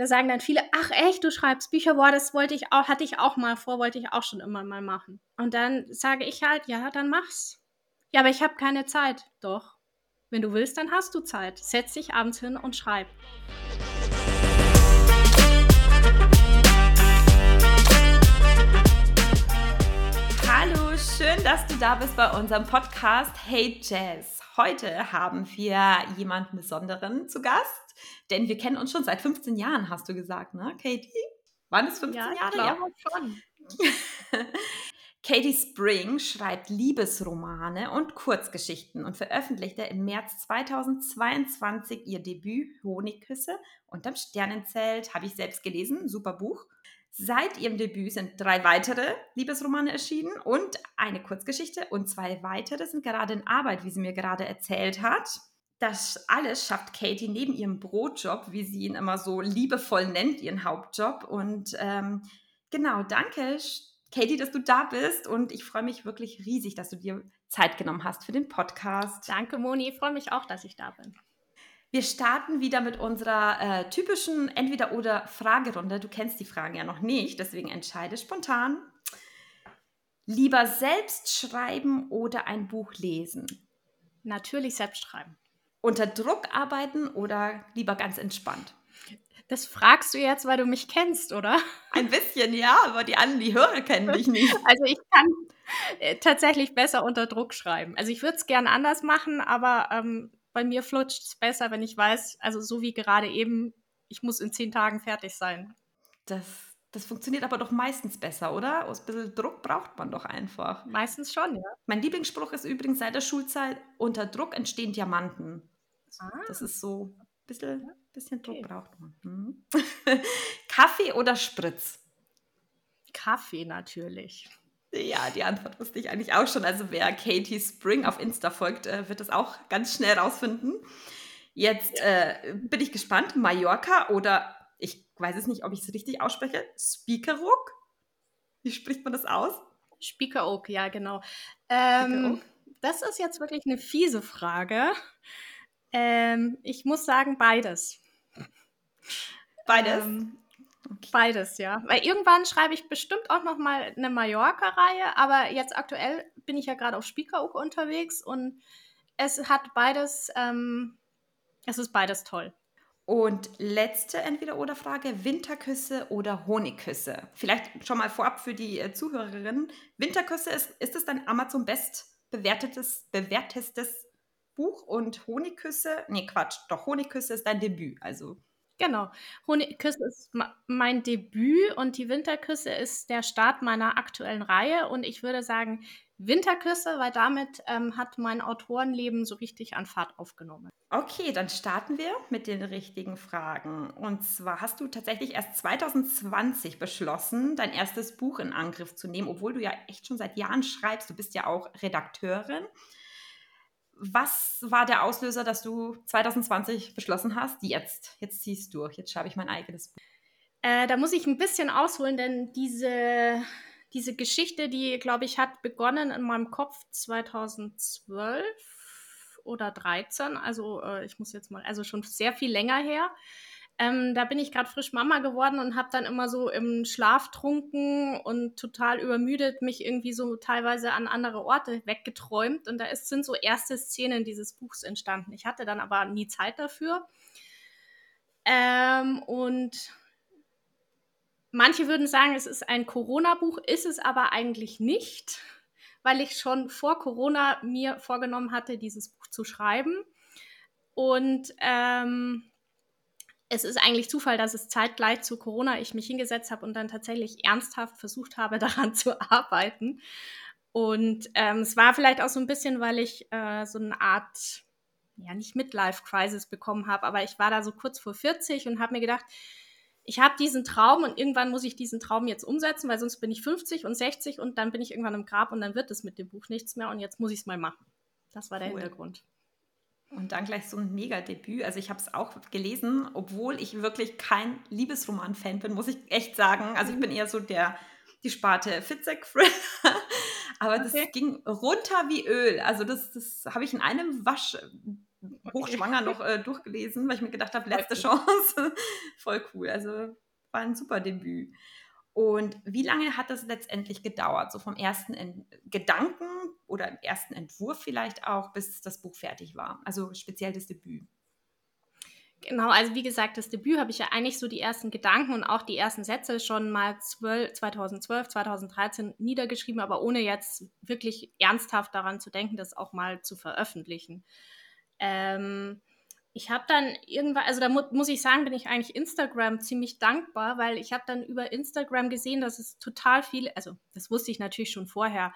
da sagen dann viele, ach echt, du schreibst Bücher, boah, das wollte ich auch, hatte ich auch mal vor, wollte ich auch schon immer mal machen. Und dann sage ich halt, ja, dann mach's. Ja, aber ich habe keine Zeit. Doch. Wenn du willst, dann hast du Zeit. Setz dich abends hin und schreib. Hallo, schön, dass du da bist bei unserem Podcast Hey Jazz. Heute haben wir jemanden Besonderen zu Gast. Denn wir kennen uns schon seit 15 Jahren, hast du gesagt, ne, Katie? Waren es 15 ja, Jahre? Ja, schon. Katie Spring schreibt Liebesromane und Kurzgeschichten und veröffentlichte im März 2022 ihr Debüt Honigküsse unterm Sternenzelt. Habe ich selbst gelesen, super Buch. Seit ihrem Debüt sind drei weitere Liebesromane erschienen und eine Kurzgeschichte und zwei weitere sind gerade in Arbeit, wie sie mir gerade erzählt hat. Das alles schafft Katie neben ihrem Brotjob, wie sie ihn immer so liebevoll nennt, ihren Hauptjob. Und ähm, genau, danke, Katie, dass du da bist. Und ich freue mich wirklich riesig, dass du dir Zeit genommen hast für den Podcast. Danke, Moni. Ich freue mich auch, dass ich da bin. Wir starten wieder mit unserer äh, typischen Entweder-oder-Fragerunde. Du kennst die Fragen ja noch nicht, deswegen entscheide spontan. Lieber selbst schreiben oder ein Buch lesen? Natürlich selbst schreiben unter Druck arbeiten oder lieber ganz entspannt? Das fragst du jetzt, weil du mich kennst, oder? Ein bisschen, ja, aber die anderen, die Hörer kennen dich nicht. Also ich kann äh, tatsächlich besser unter Druck schreiben. Also ich würde es gern anders machen, aber ähm, bei mir flutscht es besser, wenn ich weiß, also so wie gerade eben, ich muss in zehn Tagen fertig sein. Das, das funktioniert aber doch meistens besser, oder? Ein bisschen Druck braucht man doch einfach. Meistens schon, ja. Mein Lieblingsspruch ist übrigens seit der Schulzeit, unter Druck entstehen Diamanten. Ah. Das ist so ein bisschen, bisschen Druck okay. braucht man. Mhm. Kaffee oder Spritz? Kaffee natürlich. Ja, die Antwort wusste ich eigentlich auch schon. Also wer Katie Spring auf Insta folgt, äh, wird das auch ganz schnell rausfinden. Jetzt ja. äh, bin ich gespannt. Mallorca oder ich weiß es nicht, ob ich es richtig ausspreche. Speakerrook? Wie spricht man das aus? Speakeroak, ja, genau. Ähm, das ist jetzt wirklich eine fiese Frage. Ähm, ich muss sagen, beides. Beides? Ähm, okay. Beides, ja. Weil irgendwann schreibe ich bestimmt auch noch mal eine Mallorca-Reihe, aber jetzt aktuell bin ich ja gerade auf Spiekeroog unterwegs und es hat beides, ähm, es ist beides toll. Und letzte Entweder-Oder-Frage: Winterküsse oder Honigküsse? Vielleicht schon mal vorab für die äh, Zuhörerinnen. Winterküsse ist, ist es dein Amazon Best bewertetes, bewertestes Buch und Honigküsse, nee, Quatsch, doch Honigküsse ist dein Debüt, also. Genau. Honigküsse ist mein Debüt und die Winterküsse ist der Start meiner aktuellen Reihe und ich würde sagen Winterküsse, weil damit ähm, hat mein Autorenleben so richtig an Fahrt aufgenommen. Okay, dann starten wir mit den richtigen Fragen. Und zwar hast du tatsächlich erst 2020 beschlossen, dein erstes Buch in Angriff zu nehmen, obwohl du ja echt schon seit Jahren schreibst. Du bist ja auch Redakteurin. Was war der Auslöser, dass du 2020 beschlossen hast, jetzt, jetzt ziehst du durch, jetzt schreibe ich mein eigenes Buch? Äh, da muss ich ein bisschen ausholen, denn diese, diese Geschichte, die, glaube ich, hat begonnen in meinem Kopf 2012 oder 13. Also äh, ich muss jetzt mal, also schon sehr viel länger her. Ähm, da bin ich gerade frisch Mama geworden und habe dann immer so im Schlaf trunken und total übermüdet mich irgendwie so teilweise an andere Orte weggeträumt. Und da ist, sind so erste Szenen dieses Buchs entstanden. Ich hatte dann aber nie Zeit dafür. Ähm, und manche würden sagen, es ist ein Corona-Buch, ist es aber eigentlich nicht, weil ich schon vor Corona mir vorgenommen hatte, dieses Buch zu schreiben. Und ähm, es ist eigentlich Zufall, dass es zeitgleich zu Corona ich mich hingesetzt habe und dann tatsächlich ernsthaft versucht habe, daran zu arbeiten. Und ähm, es war vielleicht auch so ein bisschen, weil ich äh, so eine Art, ja, nicht Midlife-Crisis bekommen habe, aber ich war da so kurz vor 40 und habe mir gedacht, ich habe diesen Traum und irgendwann muss ich diesen Traum jetzt umsetzen, weil sonst bin ich 50 und 60 und dann bin ich irgendwann im Grab und dann wird es mit dem Buch nichts mehr und jetzt muss ich es mal machen. Das war der cool. Hintergrund. Und dann gleich so ein Mega-Debüt. Also ich habe es auch gelesen, obwohl ich wirklich kein Liebesroman-Fan bin, muss ich echt sagen. Also ich bin eher so der, die Sparte Fitzek-Thriller. Aber okay. das ging runter wie Öl. Also das, das habe ich in einem Wasch hochschwanger noch äh, durchgelesen, weil ich mir gedacht habe, letzte Chance. Voll cool. Also war ein super Debüt. Und wie lange hat das letztendlich gedauert? So vom ersten Ent Gedanken oder ersten Entwurf vielleicht auch, bis das Buch fertig war? Also speziell das Debüt. Genau, also wie gesagt, das Debüt habe ich ja eigentlich so die ersten Gedanken und auch die ersten Sätze schon mal 12, 2012, 2013 niedergeschrieben, aber ohne jetzt wirklich ernsthaft daran zu denken, das auch mal zu veröffentlichen. Ähm, ich habe dann irgendwann, also da mu muss ich sagen, bin ich eigentlich Instagram ziemlich dankbar, weil ich habe dann über Instagram gesehen, dass es total viele, also das wusste ich natürlich schon vorher,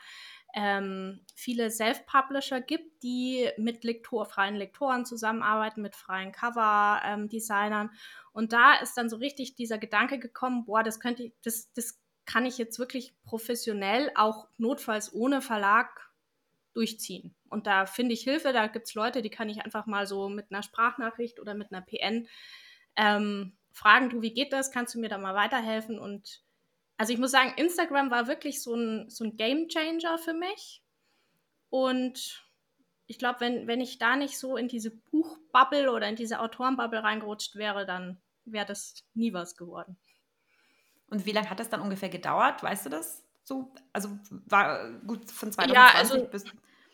ähm, viele Self-Publisher gibt, die mit Lektor, freien Lektoren zusammenarbeiten, mit freien Cover-Designern. Ähm, und da ist dann so richtig dieser Gedanke gekommen, boah, das könnte ich, das, das kann ich jetzt wirklich professionell, auch notfalls ohne Verlag durchziehen. Und da finde ich Hilfe, da gibt es Leute, die kann ich einfach mal so mit einer Sprachnachricht oder mit einer PN ähm, fragen, du, wie geht das? Kannst du mir da mal weiterhelfen? Und also ich muss sagen, Instagram war wirklich so ein, so ein Game Changer für mich. Und ich glaube, wenn, wenn ich da nicht so in diese Buchbubble oder in diese Autorenbubble reingerutscht wäre, dann wäre das nie was geworden. Und wie lange hat das dann ungefähr gedauert? Weißt du das? So, also war gut von 2020 ja, also bis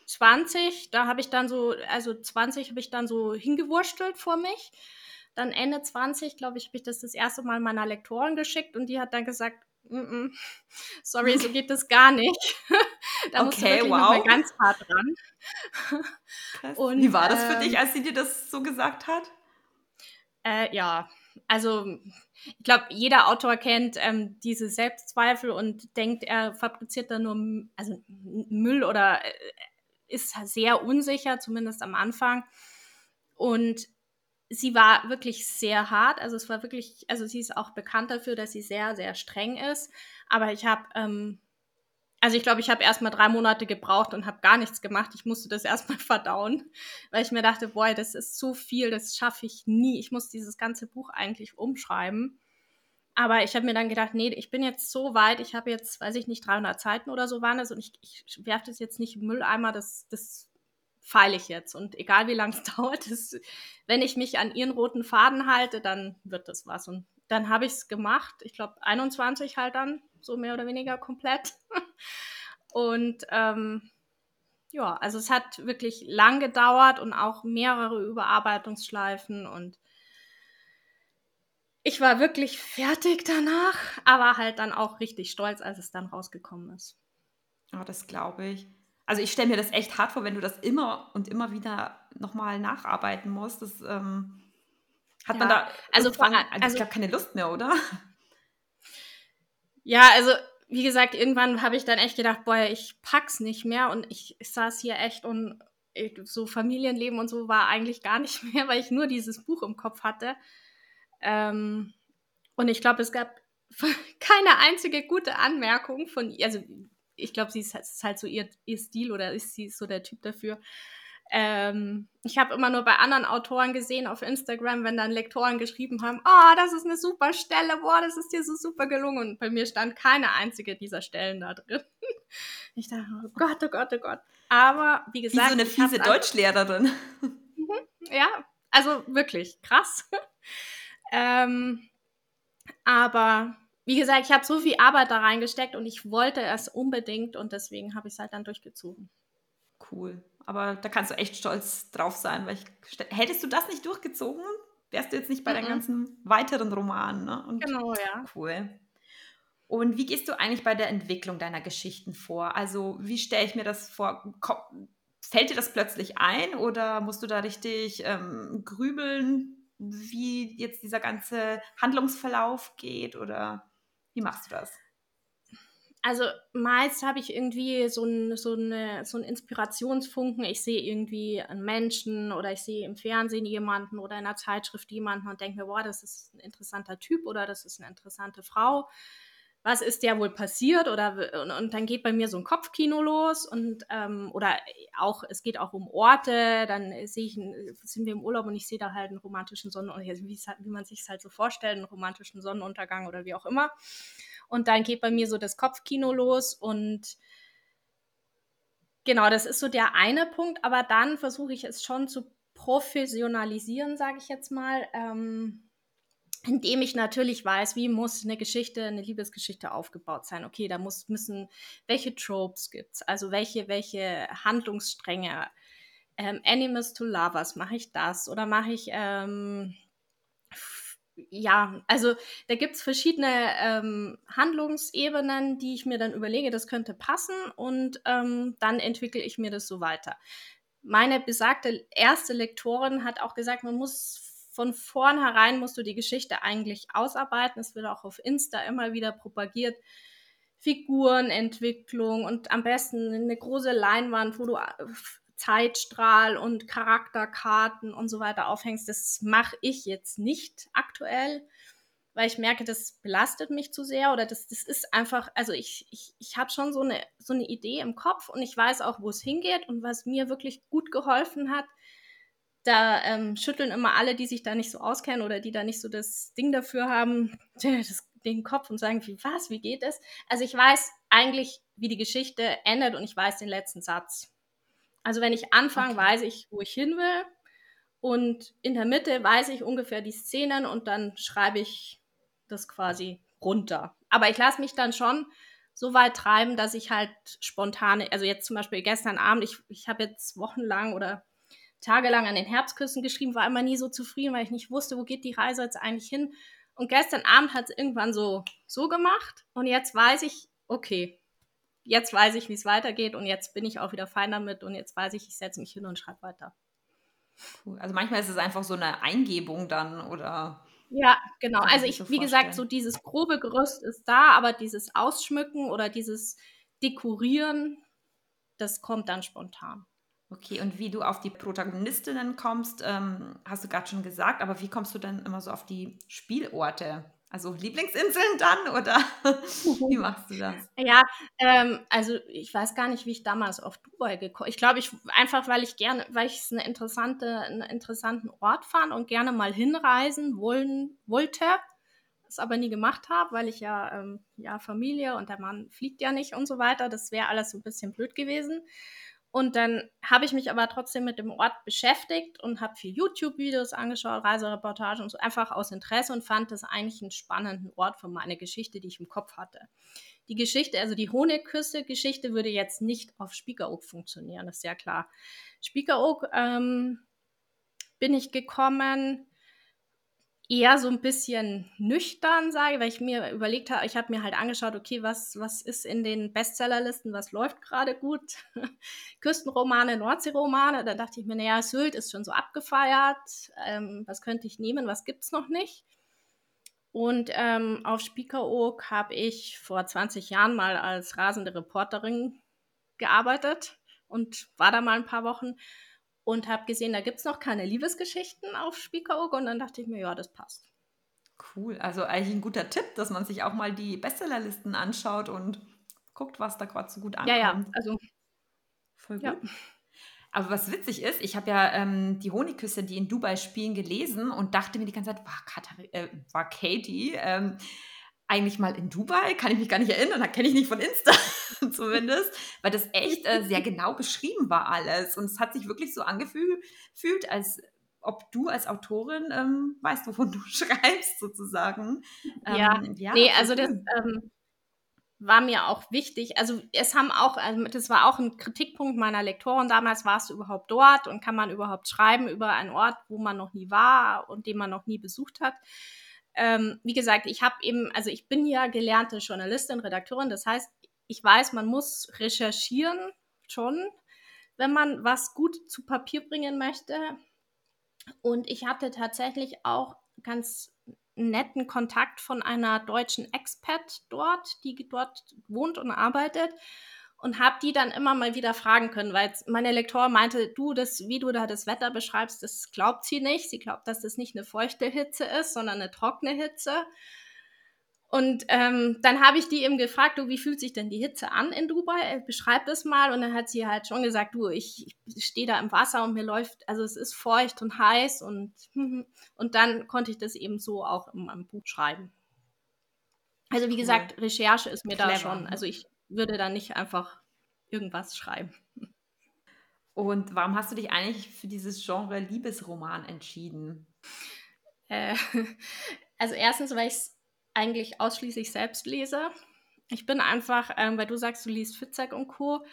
20, da habe ich dann so, also 20 habe ich dann so hingewurstelt vor mich. Dann Ende 20, glaube ich, habe ich das das erste Mal meiner Lektorin geschickt und die hat dann gesagt, mm -mm, sorry, so geht das gar nicht. da okay, musst du wirklich wow. noch ganz hart dran. Und, Wie war das für ähm, dich, als sie dir das so gesagt hat? Äh, ja, also ich glaube, jeder Autor kennt ähm, diese Selbstzweifel und denkt, er fabriziert da nur also Müll oder äh, ist sehr unsicher, zumindest am Anfang. Und sie war wirklich sehr hart. Also es war wirklich, also sie ist auch bekannt dafür, dass sie sehr, sehr streng ist. Aber ich habe, ähm, also ich glaube, ich habe erst mal drei Monate gebraucht und habe gar nichts gemacht. Ich musste das erstmal verdauen, weil ich mir dachte, boah, das ist zu viel, das schaffe ich nie. Ich muss dieses ganze Buch eigentlich umschreiben. Aber ich habe mir dann gedacht, nee, ich bin jetzt so weit, ich habe jetzt, weiß ich nicht, 300 Seiten oder so waren es und ich, ich werfe das jetzt nicht im Mülleimer, das, das feile ich jetzt. Und egal wie lange es dauert, das, wenn ich mich an ihren roten Faden halte, dann wird das was. Und dann habe ich es gemacht. Ich glaube, 21 halt dann, so mehr oder weniger komplett. und ähm, ja, also es hat wirklich lang gedauert und auch mehrere Überarbeitungsschleifen und ich war wirklich fertig danach, aber halt dann auch richtig stolz, als es dann rausgekommen ist. Oh, das glaube ich. Also ich stelle mir das echt hart vor, wenn du das immer und immer wieder nochmal nacharbeiten musst. Das ähm, hat ja, man da also, vor, also, also ich glaube keine Lust mehr, oder? Ja, also wie gesagt, irgendwann habe ich dann echt gedacht, boah, ich pack's nicht mehr und ich, ich saß hier echt und so Familienleben und so war eigentlich gar nicht mehr, weil ich nur dieses Buch im Kopf hatte. Ähm, und ich glaube, es gab keine einzige gute Anmerkung von ihr. Also, ich glaube, sie ist, ist, halt so ihr, ihr Stil oder ist sie so der Typ dafür. Ähm, ich habe immer nur bei anderen Autoren gesehen auf Instagram, wenn dann Lektoren geschrieben haben, oh, das ist eine super Stelle, boah, das ist dir so super gelungen. Und bei mir stand keine einzige dieser Stellen da drin. Ich dachte, oh Gott, oh Gott, oh Gott. Aber wie gesagt. Wie so eine fiese Deutschlehrerin. Mhm, ja, also wirklich krass. Ähm, aber wie gesagt, ich habe so viel Arbeit da reingesteckt und ich wollte es unbedingt und deswegen habe ich es halt dann durchgezogen. Cool. Aber da kannst du echt stolz drauf sein, weil ich, hättest du das nicht durchgezogen, wärst du jetzt nicht bei mm -mm. den ganzen weiteren Romanen. Ne? Und genau, ja. Cool. Und wie gehst du eigentlich bei der Entwicklung deiner Geschichten vor? Also, wie stelle ich mir das vor? Fällt dir das plötzlich ein oder musst du da richtig ähm, grübeln? wie jetzt dieser ganze Handlungsverlauf geht oder wie machst du das? Also meist habe ich irgendwie so, ein, so, eine, so einen Inspirationsfunken. Ich sehe irgendwie einen Menschen oder ich sehe im Fernsehen jemanden oder in einer Zeitschrift jemanden und denke mir, boah, das ist ein interessanter Typ oder das ist eine interessante Frau. Was ist der wohl passiert? Oder und, und, dann geht bei mir so ein Kopfkino los und ähm, oder auch es geht auch um Orte. Dann sehe ich sind wir im Urlaub und ich sehe da halt einen romantischen Sonnenuntergang. Wie, wie man sich es halt so vorstellt einen romantischen Sonnenuntergang oder wie auch immer und dann geht bei mir so das Kopfkino los und genau das ist so der eine Punkt aber dann versuche ich es schon zu professionalisieren, sage ich jetzt mal. Ähm, indem ich natürlich weiß, wie muss eine Geschichte, eine Liebesgeschichte aufgebaut sein. Okay, da muss, müssen, welche Tropes gibt es, also welche, welche Handlungsstränge. Ähm, Animals to Lovers, mache ich das? Oder mache ich, ähm, ja, also da gibt es verschiedene ähm, Handlungsebenen, die ich mir dann überlege, das könnte passen und ähm, dann entwickle ich mir das so weiter. Meine besagte erste Lektorin hat auch gesagt, man muss von vornherein musst du die Geschichte eigentlich ausarbeiten. Es wird auch auf Insta immer wieder propagiert. Figurenentwicklung und am besten eine große Leinwand, wo du äh, Zeitstrahl und Charakterkarten und so weiter aufhängst. Das mache ich jetzt nicht aktuell, weil ich merke, das belastet mich zu sehr oder das, das ist einfach, also ich, ich, ich habe schon so eine, so eine Idee im Kopf und ich weiß auch, wo es hingeht und was mir wirklich gut geholfen hat, da ähm, schütteln immer alle, die sich da nicht so auskennen oder die da nicht so das Ding dafür haben, das, den Kopf und sagen, wie was, wie geht es? Also ich weiß eigentlich, wie die Geschichte endet und ich weiß den letzten Satz. Also wenn ich anfange, okay. weiß ich, wo ich hin will und in der Mitte weiß ich ungefähr die Szenen und dann schreibe ich das quasi runter. Aber ich lasse mich dann schon so weit treiben, dass ich halt spontane, also jetzt zum Beispiel gestern Abend, ich, ich habe jetzt wochenlang oder tagelang an den Herbstküssen geschrieben, war immer nie so zufrieden, weil ich nicht wusste, wo geht die Reise jetzt eigentlich hin. Und gestern Abend hat es irgendwann so, so gemacht und jetzt weiß ich, okay, jetzt weiß ich, wie es weitergeht und jetzt bin ich auch wieder fein damit und jetzt weiß ich, ich setze mich hin und schreibe weiter. Cool. Also manchmal ist es einfach so eine Eingebung dann oder. Ja, genau. Also ich, so wie gesagt, so dieses grobe Gerüst ist da, aber dieses Ausschmücken oder dieses Dekorieren, das kommt dann spontan. Okay, und wie du auf die Protagonistinnen kommst, ähm, hast du gerade schon gesagt, aber wie kommst du denn immer so auf die Spielorte? Also Lieblingsinseln dann oder wie machst du das? Ja, ähm, also ich weiß gar nicht, wie ich damals auf Dubai gekommen Ich glaube, ich einfach, weil ich gerne, weil ich es eine interessante, einen interessanten Ort fand und gerne mal hinreisen wollen, wollte, es aber nie gemacht habe, weil ich ja, ähm, ja Familie und der Mann fliegt ja nicht und so weiter. Das wäre alles so ein bisschen blöd gewesen. Und dann habe ich mich aber trotzdem mit dem Ort beschäftigt und habe viel YouTube-Videos angeschaut, Reisereportagen und so, einfach aus Interesse und fand das eigentlich einen spannenden Ort für meine Geschichte, die ich im Kopf hatte. Die Geschichte, also die Honigküsse-Geschichte, würde jetzt nicht auf Spiekeroog funktionieren, das ist ja klar. Spiekeroog ähm, bin ich gekommen eher so ein bisschen nüchtern sage, weil ich mir überlegt habe, ich habe mir halt angeschaut, okay, was, was ist in den Bestsellerlisten, was läuft gerade gut? Küstenromane, Nordseeromane. Da dachte ich mir, naja, Sylt ist schon so abgefeiert. Ähm, was könnte ich nehmen? Was gibt es noch nicht? Und ähm, auf Spiekeroog habe ich vor 20 Jahren mal als rasende Reporterin gearbeitet und war da mal ein paar Wochen und habe gesehen, da gibt es noch keine Liebesgeschichten auf Spiekeroog und dann dachte ich mir, ja, das passt. Cool, also eigentlich ein guter Tipp, dass man sich auch mal die Bestsellerlisten anschaut und guckt, was da gerade so gut ankommt. Ja, ja, also voll gut. Ja. Aber was witzig ist, ich habe ja ähm, die Honigküsse, die in Dubai spielen, gelesen und dachte mir die ganze Zeit, war, Katar äh, war Katie ähm, eigentlich mal in Dubai? Kann ich mich gar nicht erinnern, da kenne ich nicht von Insta zumindest, weil das echt äh, sehr genau beschrieben war alles. Und es hat sich wirklich so angefühlt, als ob du als Autorin ähm, weißt, wovon du schreibst, sozusagen. Ähm, ja, ja, nee, also das ähm, war mir auch wichtig. Also es haben auch, also das war auch ein Kritikpunkt meiner Lektoren damals, warst du überhaupt dort und kann man überhaupt schreiben über einen Ort, wo man noch nie war und den man noch nie besucht hat. Ähm, wie gesagt, ich habe eben, also ich bin ja gelernte Journalistin, Redakteurin, das heißt, ich weiß, man muss recherchieren schon, wenn man was gut zu Papier bringen möchte. Und ich hatte tatsächlich auch ganz netten Kontakt von einer deutschen Expat dort, die dort wohnt und arbeitet und habe die dann immer mal wieder fragen können, weil meine Lektor meinte, du, das, wie du da das Wetter beschreibst, das glaubt sie nicht. Sie glaubt, dass das nicht eine feuchte Hitze ist, sondern eine trockene Hitze. Und ähm, dann habe ich die eben gefragt, du, wie fühlt sich denn die Hitze an in Dubai? Äh, beschreib das mal. Und dann hat sie halt schon gesagt, du, ich, ich stehe da im Wasser und mir läuft, also es ist feucht und heiß und, und dann konnte ich das eben so auch in meinem Buch schreiben. Also wie cool. gesagt, Recherche ist mir Clever. da schon, also ich würde da nicht einfach irgendwas schreiben. Und warum hast du dich eigentlich für dieses Genre Liebesroman entschieden? Äh, also erstens, weil ich es eigentlich ausschließlich selbst lese. Ich bin einfach, ähm, weil du sagst, du liest Fitzek und Co.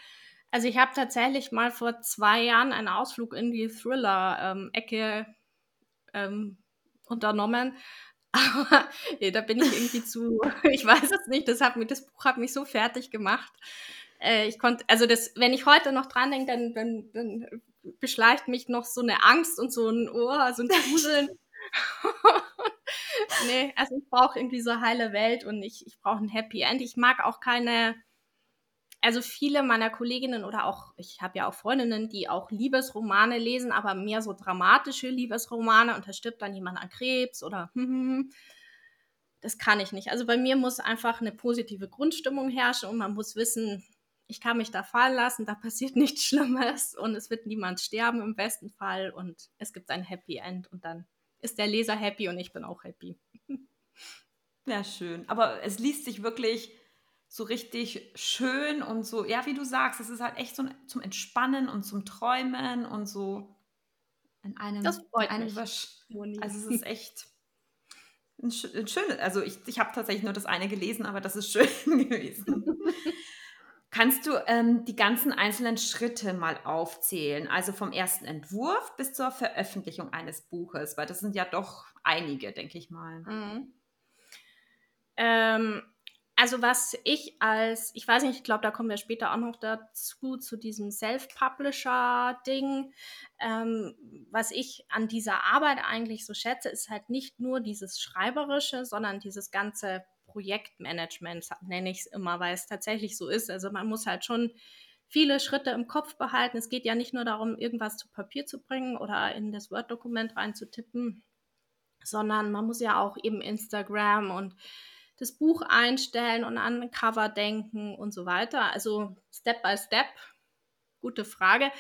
Also ich habe tatsächlich mal vor zwei Jahren einen Ausflug in die Thriller-Ecke ähm, unternommen. Aber nee, da bin ich irgendwie zu, ich weiß es nicht, das, hat mich, das Buch hat mich so fertig gemacht. Äh, ich konnte, also das, wenn ich heute noch dran denke, dann, dann, dann beschleicht mich noch so eine Angst und so ein Ohr, so ein Gruseln. nee, also ich brauche irgendwie so heile Welt und ich, ich brauche ein Happy End. Ich mag auch keine, also viele meiner Kolleginnen oder auch, ich habe ja auch Freundinnen, die auch Liebesromane lesen, aber mehr so dramatische Liebesromane und da stirbt dann jemand an Krebs oder hm, hm, hm. das kann ich nicht. Also bei mir muss einfach eine positive Grundstimmung herrschen und man muss wissen, ich kann mich da fallen lassen, da passiert nichts Schlimmes und es wird niemand sterben im besten Fall und es gibt ein Happy End und dann ist der Leser happy und ich bin auch happy. Ja, schön. Aber es liest sich wirklich so richtig schön und so, ja, wie du sagst, es ist halt echt so ein, zum Entspannen und zum Träumen und so in einem, das freut einem mich. Also es ist echt ein, ein schönes, also ich, ich habe tatsächlich nur das eine gelesen, aber das ist schön gewesen. Kannst du ähm, die ganzen einzelnen Schritte mal aufzählen? Also vom ersten Entwurf bis zur Veröffentlichung eines Buches, weil das sind ja doch einige, denke ich mal. Mhm. Ähm, also was ich als, ich weiß nicht, ich glaube, da kommen wir später auch noch dazu, zu diesem Self-Publisher-Ding. Ähm, was ich an dieser Arbeit eigentlich so schätze, ist halt nicht nur dieses Schreiberische, sondern dieses ganze Projektmanagement, nenne ich es immer, weil es tatsächlich so ist. Also man muss halt schon viele Schritte im Kopf behalten. Es geht ja nicht nur darum, irgendwas zu Papier zu bringen oder in das Word-Dokument reinzutippen, sondern man muss ja auch eben Instagram und das Buch einstellen und an Cover denken und so weiter. Also Step by Step. Gute Frage.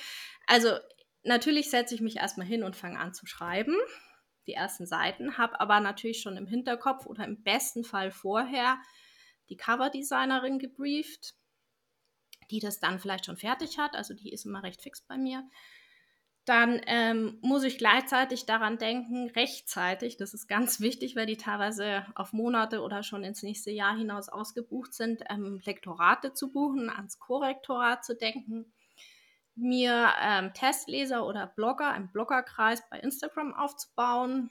Also natürlich setze ich mich erstmal hin und fange an zu schreiben die ersten Seiten, habe aber natürlich schon im Hinterkopf oder im besten Fall vorher die Coverdesignerin gebrieft, die das dann vielleicht schon fertig hat. Also die ist immer recht fix bei mir. Dann ähm, muss ich gleichzeitig daran denken, rechtzeitig, das ist ganz wichtig, weil die teilweise auf Monate oder schon ins nächste Jahr hinaus ausgebucht sind, ähm, Lektorate zu buchen, ans Korrektorat zu denken. Mir ähm, Testleser oder Blogger, einen Bloggerkreis bei Instagram aufzubauen,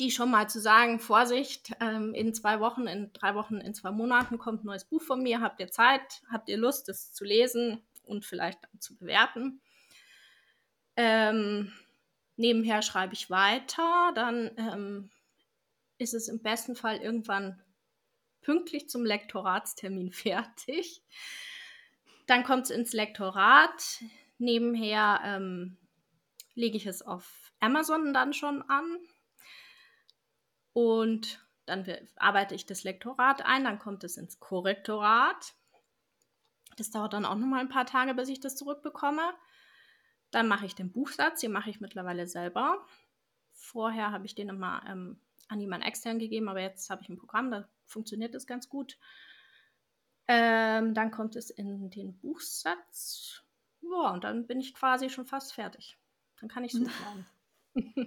die schon mal zu sagen, Vorsicht, ähm, in zwei Wochen, in drei Wochen, in zwei Monaten kommt ein neues Buch von mir, habt ihr Zeit, habt ihr Lust, es zu lesen und vielleicht zu bewerten. Ähm, nebenher schreibe ich weiter, dann ähm, ist es im besten Fall irgendwann pünktlich zum Lektoratstermin fertig. Dann kommt es ins Lektorat. Nebenher ähm, lege ich es auf Amazon dann schon an. Und dann arbeite ich das Lektorat ein, dann kommt es ins Korrektorat. Das dauert dann auch nochmal ein paar Tage, bis ich das zurückbekomme. Dann mache ich den Buchsatz, den mache ich mittlerweile selber. Vorher habe ich den immer ähm, an jemanden extern gegeben, aber jetzt habe ich ein Programm, da funktioniert das ganz gut. Ähm, dann kommt es in den Buchsatz. Ja, und dann bin ich quasi schon fast fertig. Dann kann ich es hochladen.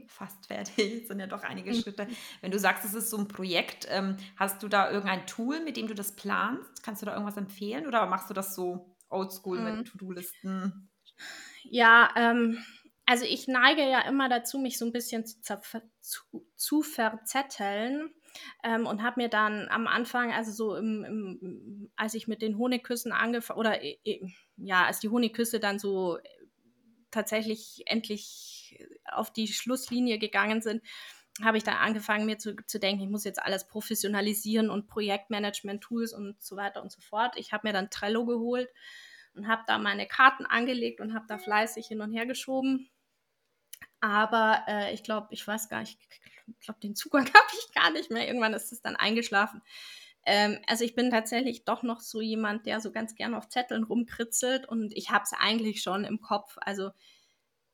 Fast fertig, das sind ja doch einige Schritte. Wenn du sagst, es ist so ein Projekt, ähm, hast du da irgendein Tool, mit dem du das planst? Kannst du da irgendwas empfehlen oder machst du das so oldschool mhm. mit To-Do-Listen? Ja, ähm, also ich neige ja immer dazu, mich so ein bisschen zu, zu, zu verzetteln. Ähm, und habe mir dann am Anfang, also so im, im, als ich mit den Honigküssen angefangen, oder äh, äh, ja, als die Honigküsse dann so tatsächlich endlich auf die Schlusslinie gegangen sind, habe ich dann angefangen, mir zu, zu denken, ich muss jetzt alles professionalisieren und Projektmanagement-Tools und so weiter und so fort. Ich habe mir dann Trello geholt und habe da meine Karten angelegt und habe da fleißig hin und her geschoben. Aber äh, ich glaube, ich weiß gar nicht, ich glaube, den Zugang habe ich gar nicht mehr. Irgendwann ist es dann eingeschlafen. Ähm, also ich bin tatsächlich doch noch so jemand, der so ganz gerne auf Zetteln rumkritzelt und ich habe es eigentlich schon im Kopf. Also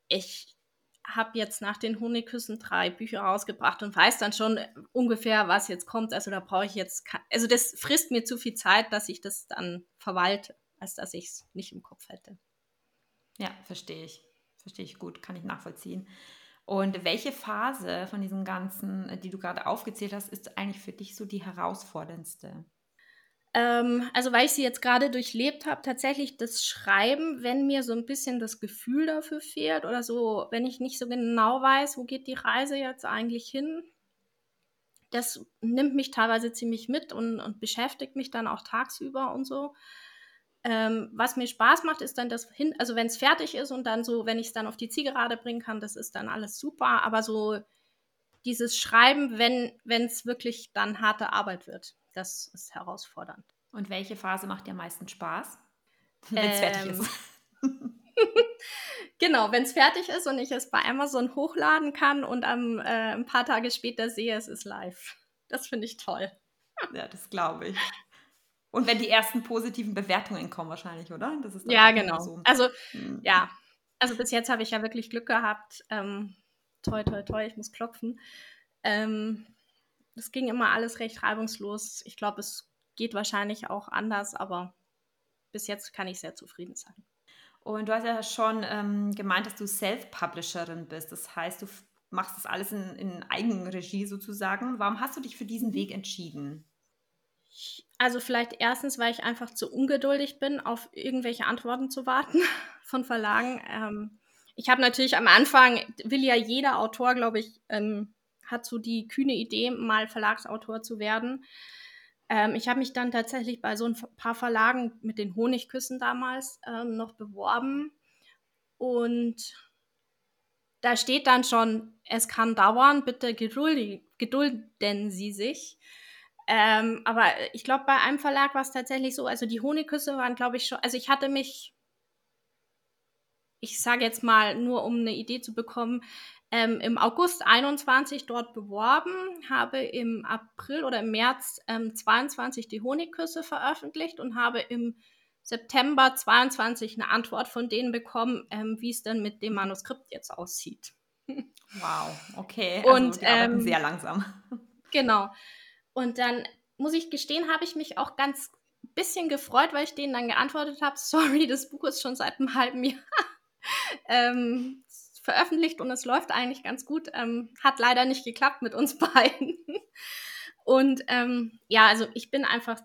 ich habe jetzt nach den Honigküssen drei Bücher rausgebracht und weiß dann schon ungefähr, was jetzt kommt. Also da brauche ich jetzt, also das frisst mir zu viel Zeit, dass ich das dann verwalte, als dass ich es nicht im Kopf hätte. Ja, verstehe ich. Verstehe ich gut, kann ich nachvollziehen. Und welche Phase von diesem Ganzen, äh, die du gerade aufgezählt hast, ist eigentlich für dich so die herausforderndste? Ähm, also, weil ich sie jetzt gerade durchlebt habe, tatsächlich das Schreiben, wenn mir so ein bisschen das Gefühl dafür fehlt oder so, wenn ich nicht so genau weiß, wo geht die Reise jetzt eigentlich hin. Das nimmt mich teilweise ziemlich mit und und beschäftigt mich dann auch tagsüber und so. Ähm, was mir Spaß macht, ist dann das hin also, wenn es fertig ist und dann so wenn ich es dann auf die Zielgerade bringen kann, das ist dann alles super, aber so dieses Schreiben, wenn es wirklich dann harte Arbeit wird, das ist herausfordernd. Und welche Phase macht dir am meisten Spaß? Wenn es fertig Ähm, ist. genau, wenn es fertig ist und ich es bei Amazon hochladen kann und am äh, 'n paar Tage später sehe, es ist live. Das finde ich toll. Ja, das glaube ich. Und wenn die ersten positiven Bewertungen kommen wahrscheinlich, oder? Das ist Ja, genau. so. Also, Mhm. ja. Also, bis jetzt habe ich ja wirklich Glück gehabt. Ähm, toi, toi, toi, ich muss klopfen. Ähm, das ging immer alles recht reibungslos. Ich glaube, es geht wahrscheinlich auch anders, aber bis jetzt kann ich sehr zufrieden sein. Und du hast ja schon, ähm, gemeint, dass du Self-Publisherin bist. Das heißt, du machst das alles in in Eigenregie sozusagen. Warum hast du dich für diesen. Weg entschieden? Also, vielleicht erstens, weil ich einfach zu ungeduldig bin, auf irgendwelche Antworten zu warten von Verlagen. Ähm, ich habe natürlich am Anfang will ja jeder Autor, glaube ich, ähm, hat so die kühne Idee, mal Verlagsautor zu werden. Ähm, ich habe mich dann tatsächlich bei so ein paar Verlagen mit den Honigküssen damals, ähm, noch beworben und da steht dann schon: „Es kann dauern, bitte gedulden Sie sich.“ Ähm, aber ich glaube, bei einem Verlag war's tatsächlich so also, die Honigküsse waren, glaube ich, schon also, ich hatte mich ich sage jetzt mal, nur um 'ne Idee zu bekommen, ähm, im August 21 dort beworben, habe im April oder im März, ähm, 22 die Honigküsse veröffentlicht und habe im September 22 'ne Antwort von denen bekommen, ähm, wie's denn mit dem. Manuskript jetzt aussieht. Wow, okay, also Und, ähm sehr langsam. genau. Und dann muss ich gestehen, habe ich mich auch ganz bisschen gefreut, weil ich denen dann geantwortet habe: „Sorry, das Buch ist schon seit 'nem halben Jahr, ähm, veröffentlicht und es läuft eigentlich ganz gut. Ähm, hat leider nicht geklappt mit uns beiden.“ Und, ähm, ja, also, ich bin einfach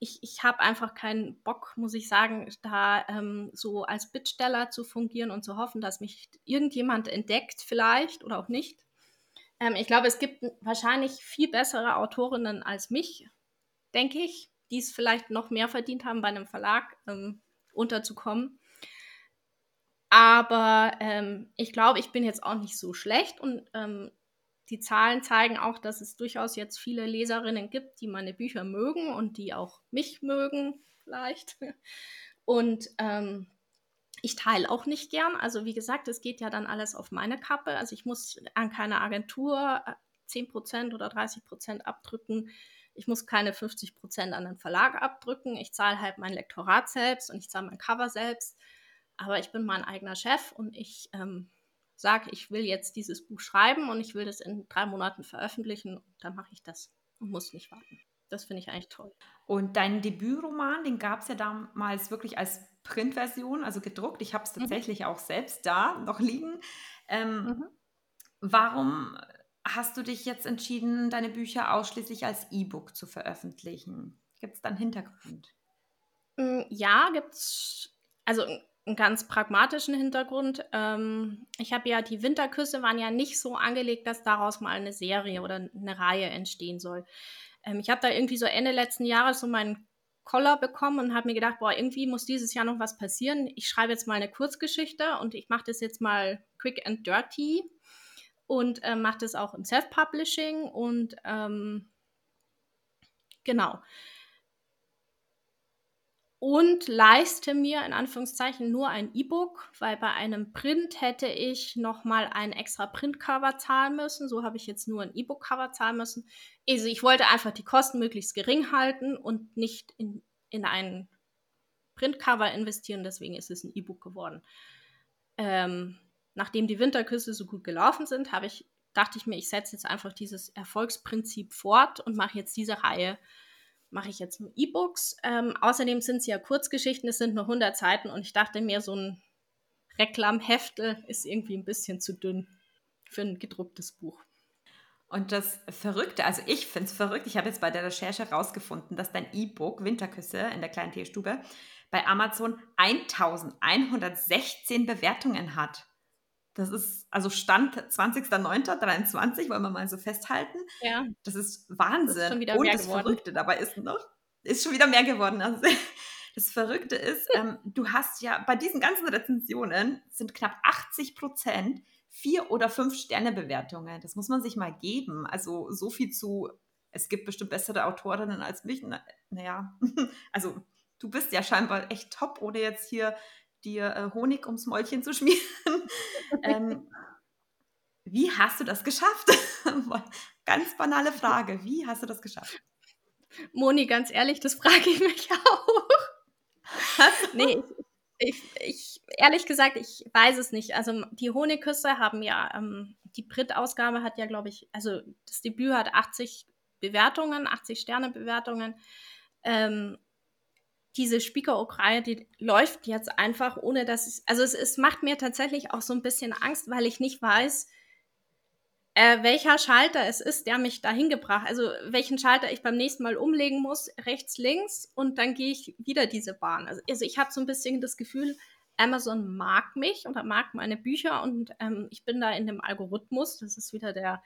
ich ich habe einfach keinen Bock, muss ich sagen, da, ähm, so als Bittsteller zu fungieren und zu hoffen, dass mich irgendjemand entdeckt vielleicht oder auch nicht. Ähm, ich glaube, es gibt wahrscheinlich viel bessere Autorinnen als mich, denke ich, die's vielleicht noch mehr verdient haben, bei 'nem Verlag, ähm, unterzukommen. Aber, ähm, ich glaube, ich bin jetzt auch nicht so schlecht und, ähm, die Zahlen zeigen auch, dass es durchaus jetzt viele Leserinnen gibt, die meine Bücher mögen und die auch mich mögen vielleicht. Und, ähm, ich teile auch nicht gern. Also, wie gesagt, es geht ja dann alles auf meine Kappe. Also, ich muss an keine Agentur, äh, 10% oder 30% abdrücken. Ich muss keine 50% an 'nen Verlag abdrücken. Ich zahle halt mein Lektorat selbst und ich zahle mein Cover selbst. Aber ich bin mein eigener Chef und ich, ähm, sage: „Ich will jetzt dieses Buch schreiben und ich will das in 3 Monaten veröffentlichen.“ Dann mache ich das und muss nicht warten. Das finde ich eigentlich toll. Und deinen Debütroman, den gab's ja damals wirklich als Printversion, also gedruckt. Ich habe es Mhm. tatsächlich auch selbst da noch liegen. Ähm, Mhm. warum hast du dich jetzt entschieden, deine Bücher ausschließlich als E-Book zu veröffentlichen? Gibt's da 'n Hintergrund? Hm, ja, gibt's also 'n 'n ganz pragmatischen Hintergrund. Ähm, ich habe ja die Winterküsse waren ja nicht so angelegt, dass daraus mal 'ne Serie oder 'ne Reihe entstehen soll. Ähm, ich habe da irgendwie so Ende letzten Jahres so meinen Koller bekommen und habe mir gedacht: „Boah, irgendwie muss dieses Jahr noch was passieren. Ich schreibe jetzt mal 'ne Kurzgeschichte und ich mache das jetzt mal quick and dirty und, ähm, mache das auch im Self-Publishing“ und, ähm genau. Und leiste mir in Anführungszeichen nur ein E-Book, weil bei einem Print hätte ich noch mal ein extra Printcover zahlen müssen. So habe ich jetzt nur 'n E-Book-Cover zahlen müssen. Also, ich wollte einfach die Kosten möglichst gering halten und nicht in in ein Printcover investieren, deswegen ist es 'n E-Book geworden. Ähm, nachdem die Winterküsse so gut gelaufen sind, habe ich dachte ich mir, ich setze jetzt einfach dieses Erfolgsprinzip fort und mache jetzt diese Reihe mache ich jetzt nur E-Books. Ähm, außerdem sind's ja Kurzgeschichten, es sind nur 100 Seiten und ich dachte mir, so 'n Reklamhefte ist irgendwie ein bisschen zu dünn für ein gedrucktes Buch. Und das Verrückte, also ich finde es verrückt, ich habe jetzt bei der Recherche herausgefunden, dass dein E-Book Winterküsse in der kleinen Teestube bei Amazon 1116 Bewertungen hat. Das ist also Stand 20.09.23, wollen wir mal so festhalten. Ja. Das ist Wahnsinn. Das ist schon wieder Und mehr das geworden. Verrückte dabei ist noch, ist schon wieder mehr geworden. Also das Verrückte ist, ähm, du hast ja bei diesen ganzen Rezensionen sind knapp 80 Prozent vier oder fünf Sterne Bewertungen. Das muss man sich mal geben. Also so viel zu, es gibt bestimmt bessere Autorinnen als mich. Na, naja, also du bist ja scheinbar echt top, ohne jetzt hier dir äh, Honig ums Mäulchen zu schmieren. ähm, wie hast du das geschafft? ganz banale Frage. Wie hast du das geschafft? Moni, ganz ehrlich, das frage ich mich auch. nee, ich, ich, ehrlich gesagt, ich weiß es nicht. Also die Honigküsse haben ja, ähm, die Brit-Ausgabe hat ja, glaube ich, also das Debüt hat 80 Bewertungen, 80 Sterne-Bewertungen. Ähm, diese Speaker-Reihe, die läuft jetzt einfach, ohne dass ich, also es, es macht mir tatsächlich auch so ein bisschen Angst, weil ich nicht weiß, äh, welcher Schalter es ist, der mich dahin gebracht, also welchen Schalter ich beim nächsten Mal umlegen muss, rechts, links und dann gehe ich wieder diese Bahn. Also, also ich habe so ein bisschen das Gefühl, Amazon mag mich oder mag meine Bücher und ähm, ich bin da in dem Algorithmus, das ist wieder der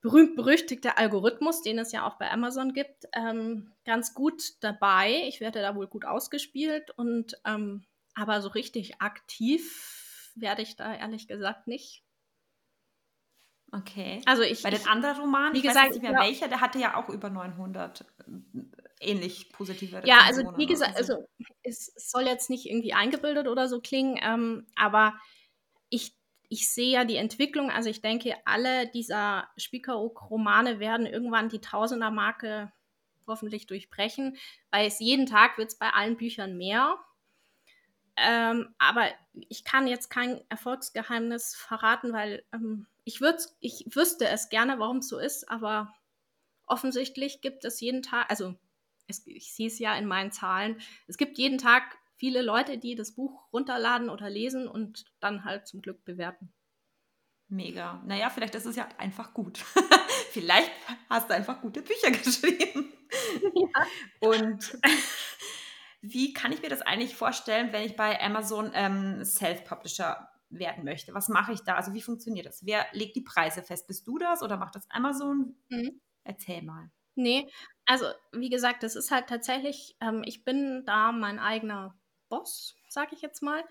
berühmt-berüchtigte Algorithmus, den es ja auch bei Amazon gibt, ähm, ganz gut dabei. Ich werde da wohl gut ausgespielt und ähm, aber so richtig aktiv werde ich da ehrlich gesagt nicht. Okay. Also ich, Bei den ich, anderen Romanen, wie gesagt, nicht mehr ja. welcher, der hatte ja auch über 900 äh, ähnlich positive Ja, also Rezensionen. wie gesagt, Also, also es, es soll jetzt nicht irgendwie eingebildet oder so klingen, ähm, aber ich, ich sehe ja die Entwicklung, also ich denke, alle dieser Spiekeroog-Romane werden irgendwann die Tausender-Marke hoffentlich durchbrechen, weil es jeden Tag wird es bei allen Büchern mehr. Ähm, aber ich kann jetzt kein Erfolgsgeheimnis verraten, weil ähm, ich, ich wüsste es gerne, warum es so ist, aber offensichtlich gibt es jeden Tag, also es, ich sehe es ja in meinen Zahlen, es gibt jeden Tag viele Leute, die das Buch runterladen oder lesen und dann halt zum Glück bewerten. Mega. Naja, vielleicht ist es ja einfach gut. vielleicht hast du einfach gute Bücher geschrieben. Ja. Und wie kann ich mir das eigentlich vorstellen, wenn ich bei Amazon ähm, Self-Publisher werden möchte? Was mache ich da? Also wie funktioniert das? Wer legt die Preise fest? Bist du das oder macht das Amazon? Mhm. Erzähl mal. Nee, also wie gesagt, das ist halt tatsächlich, ähm, ich bin da mein eigener Boss, sage ich jetzt mal.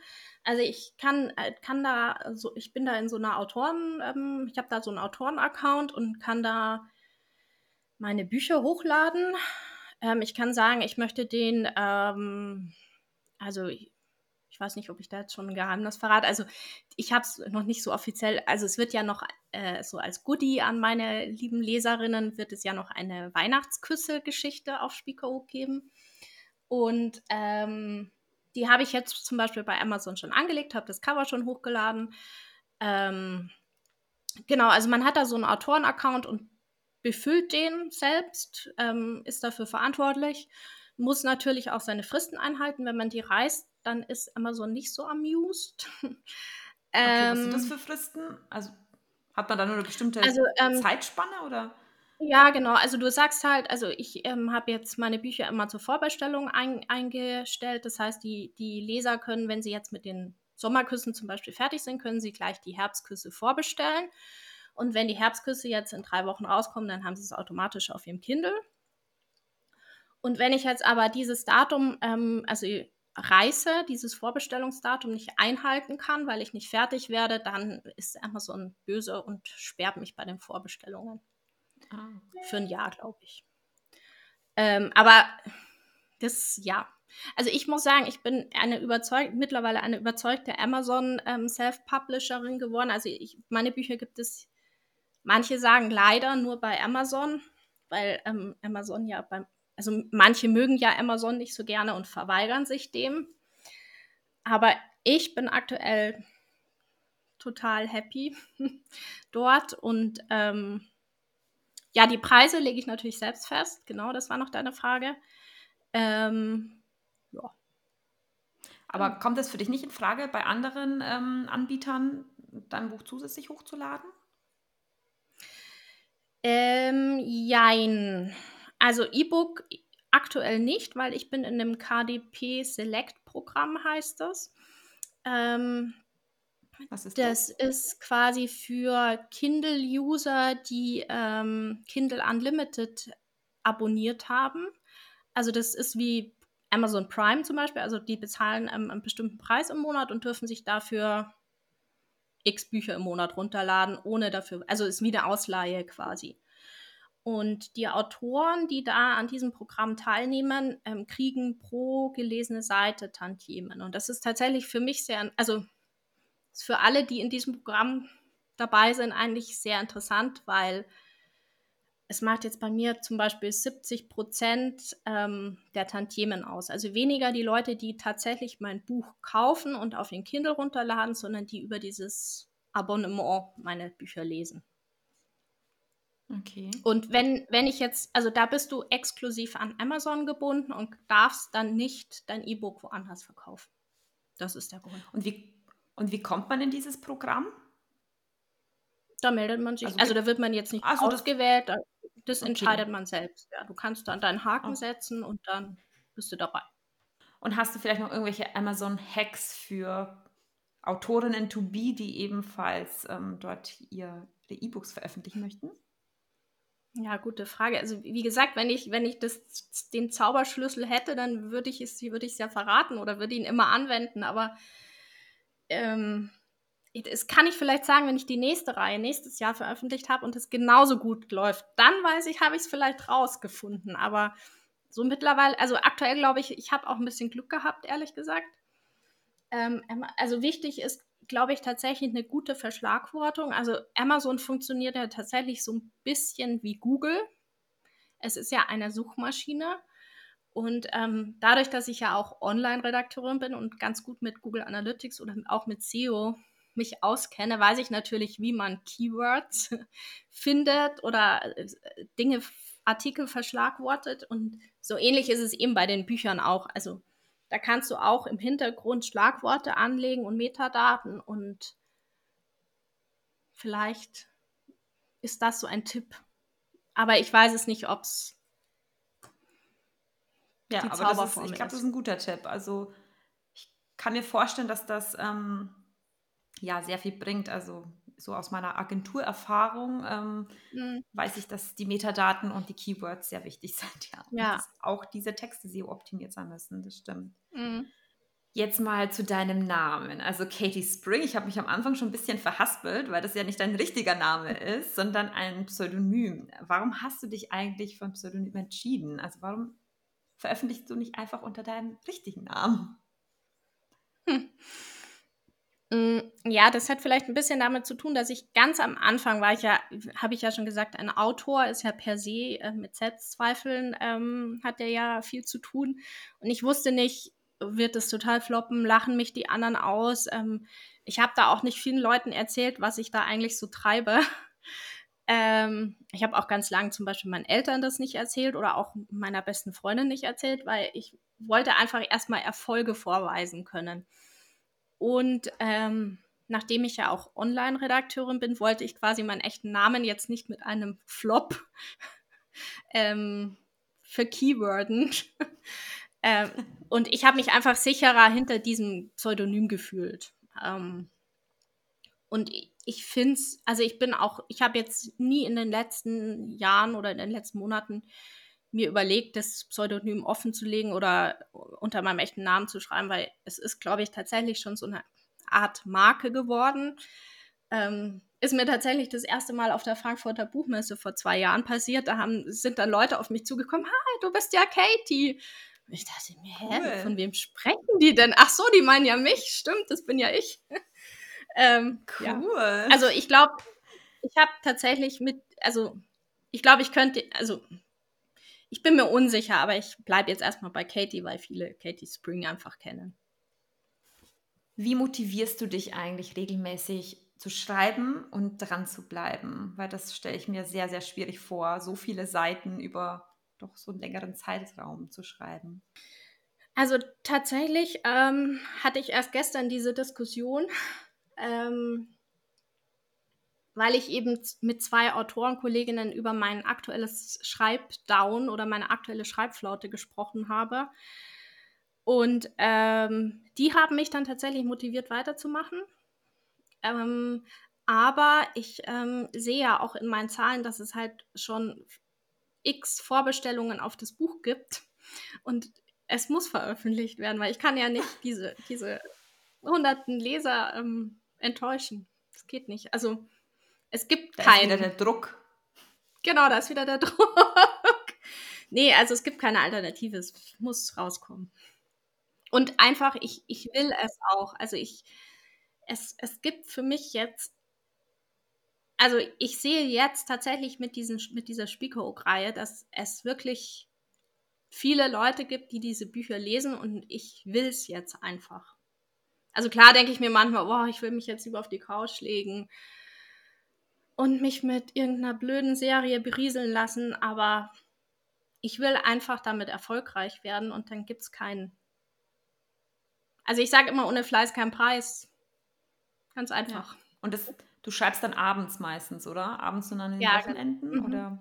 Also ich kann, äh, kann da, so, ich bin da in so einer Autoren, ähm, ich habe da so einen Autoren-Account und kann da meine Bücher hochladen. Ähm, ich kann sagen, ich möchte den, ähm, also ich, ich weiß nicht, ob ich da jetzt schon ein Geheimnis verrate. Also ich habe es noch nicht so offiziell, also es wird ja noch äh, so als Goodie an meine lieben Leserinnen, wird es ja noch eine Weihnachtsküsse-Geschichte auf Spiekeroog geben. Und ähm, die habe ich jetzt zum Beispiel bei Amazon schon angelegt, habe das Cover schon hochgeladen. Ähm, genau, also man hat da so einen Autoren-Account und befüllt den selbst, ähm, ist dafür verantwortlich, muss natürlich auch seine Fristen einhalten. Wenn man die reißt, dann ist Amazon nicht so amused. Okay, was sind das Ähm, für Fristen? Also hat man da nur eine bestimmte also, ähm, Zeitspanne oder? Ja, genau. Also du sagst halt, also ich ähm, habe jetzt meine Bücher immer zur Vorbestellung ein, eingestellt. Das heißt, die, die Leser können, wenn sie jetzt mit den Sommerküssen zum Beispiel fertig sind, können sie gleich die Herbstküsse vorbestellen. Und wenn die Herbstküsse jetzt in drei Wochen rauskommen, dann haben sie es automatisch auf ihrem Kindle. Und wenn ich jetzt aber dieses Datum, ähm, also reiße, dieses Vorbestellungsdatum nicht einhalten kann, weil ich nicht fertig werde, dann ist Amazon böse und sperrt mich bei den Vorbestellungen. Ah. Für ein Jahr, glaube ich. Ähm, aber das, ja. Also ich muss sagen, ich bin eine überzeugte, mittlerweile eine überzeugte Amazon ähm, geworden. Also ich, meine Bücher gibt es, manche sagen leider nur bei Amazon, weil ähm, Amazon ja beim, also manche mögen ja Amazon nicht so gerne und verweigern sich dem. Aber ich bin aktuell total happy dort und ähm, ja, die Preise lege ich natürlich selbst fest. Genau, das war noch deine Frage. Ähm, ja. Aber mhm. kommt es für dich nicht in Frage, bei anderen ähm, Anbietern dein Buch zusätzlich hochzuladen? Ähm, jein. Also E-Book aktuell nicht, weil ich bin in einem KDP Select Programm, heißt das. Ähm, Was ist das? Das ist quasi für Kindle-User, die ähm, Kindle Unlimited abonniert haben. Also das ist wie Amazon Prime zum Beispiel. Also die bezahlen ähm, einen bestimmten Preis im Monat und dürfen sich dafür x Bücher im Monat runterladen, ohne dafür, also ist wie eine Ausleihe quasi. Und die Autoren, die da an diesem Programm teilnehmen, ähm, kriegen pro gelesene Seite Tantiemen. Und das ist tatsächlich für mich sehr, also ist für alle, die in diesem Programm dabei sind, eigentlich sehr interessant, weil es macht jetzt bei mir zum Beispiel 70 Prozent ähm, der Tantiemen aus. Also weniger die Leute, die tatsächlich mein Buch kaufen und auf den Kindle runterladen, sondern die über dieses Abonnement meine Bücher lesen. Okay. Und wenn, wenn ich jetzt, also da bist du exklusiv an Amazon gebunden und darfst dann nicht dein E-Book woanders verkaufen. Das ist der Grund. Und wie, und wie kommt man in dieses Programm? Da meldet man sich. Also, also da wird man jetzt nicht also ausgewählt. Das, das okay. entscheidet man selbst. Ja, du kannst dann deinen Haken oh. setzen und dann bist du dabei. Und hast du vielleicht noch irgendwelche Amazon-Hacks für Autorinnen to be, die ebenfalls ähm, dort ihr, ihre E-Books veröffentlichen möchten? Ja, gute Frage. Also wie gesagt, wenn ich, wenn ich das, den Zauberschlüssel hätte, dann würde ich es, würde ich es ja verraten oder würde ihn immer anwenden. Aber ähm, das kann ich vielleicht sagen, wenn ich die nächste Reihe nächstes Jahr veröffentlicht habe und es genauso gut läuft, dann weiß ich, habe ich es vielleicht rausgefunden. Aber so mittlerweile, also aktuell glaube ich, ich habe auch ein bisschen Glück gehabt, ehrlich gesagt. Ähm, also wichtig ist, glaube ich, tatsächlich eine gute Verschlagwortung. Also Amazon funktioniert ja tatsächlich so ein bisschen wie Google. Es ist ja eine Suchmaschine. Und ähm, dadurch, dass ich ja auch Online-Redakteurin bin und ganz gut mit Google Analytics oder auch mit SEO mich auskenne, weiß ich natürlich, wie man Keywords findet oder äh, Dinge, Artikel verschlagwortet. Und so ähnlich ist es eben bei den Büchern auch. Also da kannst du auch im Hintergrund Schlagworte anlegen und Metadaten und vielleicht ist das so ein Tipp. Aber ich weiß es nicht, ob es ja, aber das ist, ich glaube, das ist ein guter Tipp. Also ich kann mir vorstellen, dass das ähm, ja sehr viel bringt. Also so aus meiner Agenturerfahrung ähm, mhm. weiß ich, dass die Metadaten und die Keywords sehr wichtig sind. Ja. ja. auch diese Texte SEO optimiert sein müssen. Das stimmt. Mhm. Jetzt mal zu deinem Namen. Also Katie Spring. Ich habe mich am Anfang schon ein bisschen verhaspelt, weil das ja nicht dein richtiger Name ist, sondern ein Pseudonym. Warum hast du dich eigentlich für ein Pseudonym entschieden? Also warum veröffentlichst du nicht einfach unter deinem richtigen Namen? Hm. Mm, ja, das hat vielleicht ein bisschen damit zu tun, dass ich ganz am Anfang war ich ja, habe ich ja schon gesagt, ein Autor ist ja per se äh, mit Selbstzweifeln ähm, hat er ja viel zu tun und ich wusste nicht, wird es total floppen, lachen mich die anderen aus. Ähm, ich habe da auch nicht vielen Leuten erzählt, was ich da eigentlich so treibe. Ähm, ich habe auch ganz lange zum Beispiel meinen Eltern das nicht erzählt oder auch meiner besten Freundin nicht erzählt, weil ich wollte einfach erstmal Erfolge vorweisen können. Und ähm, nachdem ich ja auch Online-Redakteurin bin, wollte ich quasi meinen echten Namen jetzt nicht mit einem Flop ähm, verkeyworden. ähm, und ich habe mich einfach sicherer hinter diesem Pseudonym gefühlt. Ähm, und ich, finde es, also ich bin auch, ich habe jetzt nie in den letzten Jahren oder in den letzten Monaten mir überlegt, das Pseudonym offen zu legen oder unter meinem echten Namen zu schreiben, weil es ist, glaube ich, tatsächlich schon so eine Art Marke geworden. Ähm, ist mir tatsächlich das erste Mal auf der Frankfurter Buchmesse vor zwei Jahren passiert. Da haben, sind dann Leute auf mich zugekommen, hi, du bist ja Katie. Und ich dachte mir, hä, cool. von wem sprechen die denn? Ach so, die meinen ja mich, stimmt, das bin ja ich. Ähm, cool. Ja. Also ich glaube, ich habe tatsächlich mit, also ich glaube, ich könnte, also ich bin mir unsicher, aber ich bleibe jetzt erstmal bei Katie, weil viele Katie Spring einfach kennen. Wie motivierst du dich eigentlich regelmäßig zu schreiben und dran zu bleiben? Weil das stelle ich mir sehr, sehr schwierig vor, so viele Seiten über doch so einen längeren Zeitraum zu schreiben. Also tatsächlich ähm, hatte ich erst gestern diese Diskussion, ähm, weil ich eben mit zwei Autorenkolleginnen über mein aktuelles Schreibdown oder meine aktuelle Schreibflaute gesprochen habe. Und ähm, die haben mich dann tatsächlich motiviert weiterzumachen. Ähm, aber ich ähm, sehe ja auch in meinen Zahlen, dass es halt schon x Vorbestellungen auf das Buch gibt. Und es muss veröffentlicht werden, weil ich kann ja nicht diese, diese hunderten Leser ähm, enttäuschen. Das geht nicht. Also es gibt da keinen. Ist wieder der Druck. Genau, da ist wieder der Druck. nee, also es gibt keine Alternative. Es muss rauskommen. Und einfach, ich, ich will es auch. Also ich, es, es gibt für mich jetzt, also ich sehe jetzt tatsächlich mit, diesen, mit dieser Spiekeroog-Reihe, dass es wirklich viele Leute gibt, die diese Bücher lesen und ich will es jetzt einfach. Also klar denke ich mir manchmal, boah, ich will mich jetzt über auf die Couch legen und mich mit irgendeiner blöden Serie berieseln lassen, aber ich will einfach damit erfolgreich werden und dann gibt es keinen. Also ich sage immer, ohne Fleiß kein Preis. Ganz einfach. Ja. Und das, du schreibst dann abends meistens, oder? Abends und an den ja, Wochenenden? Mhm. Oder?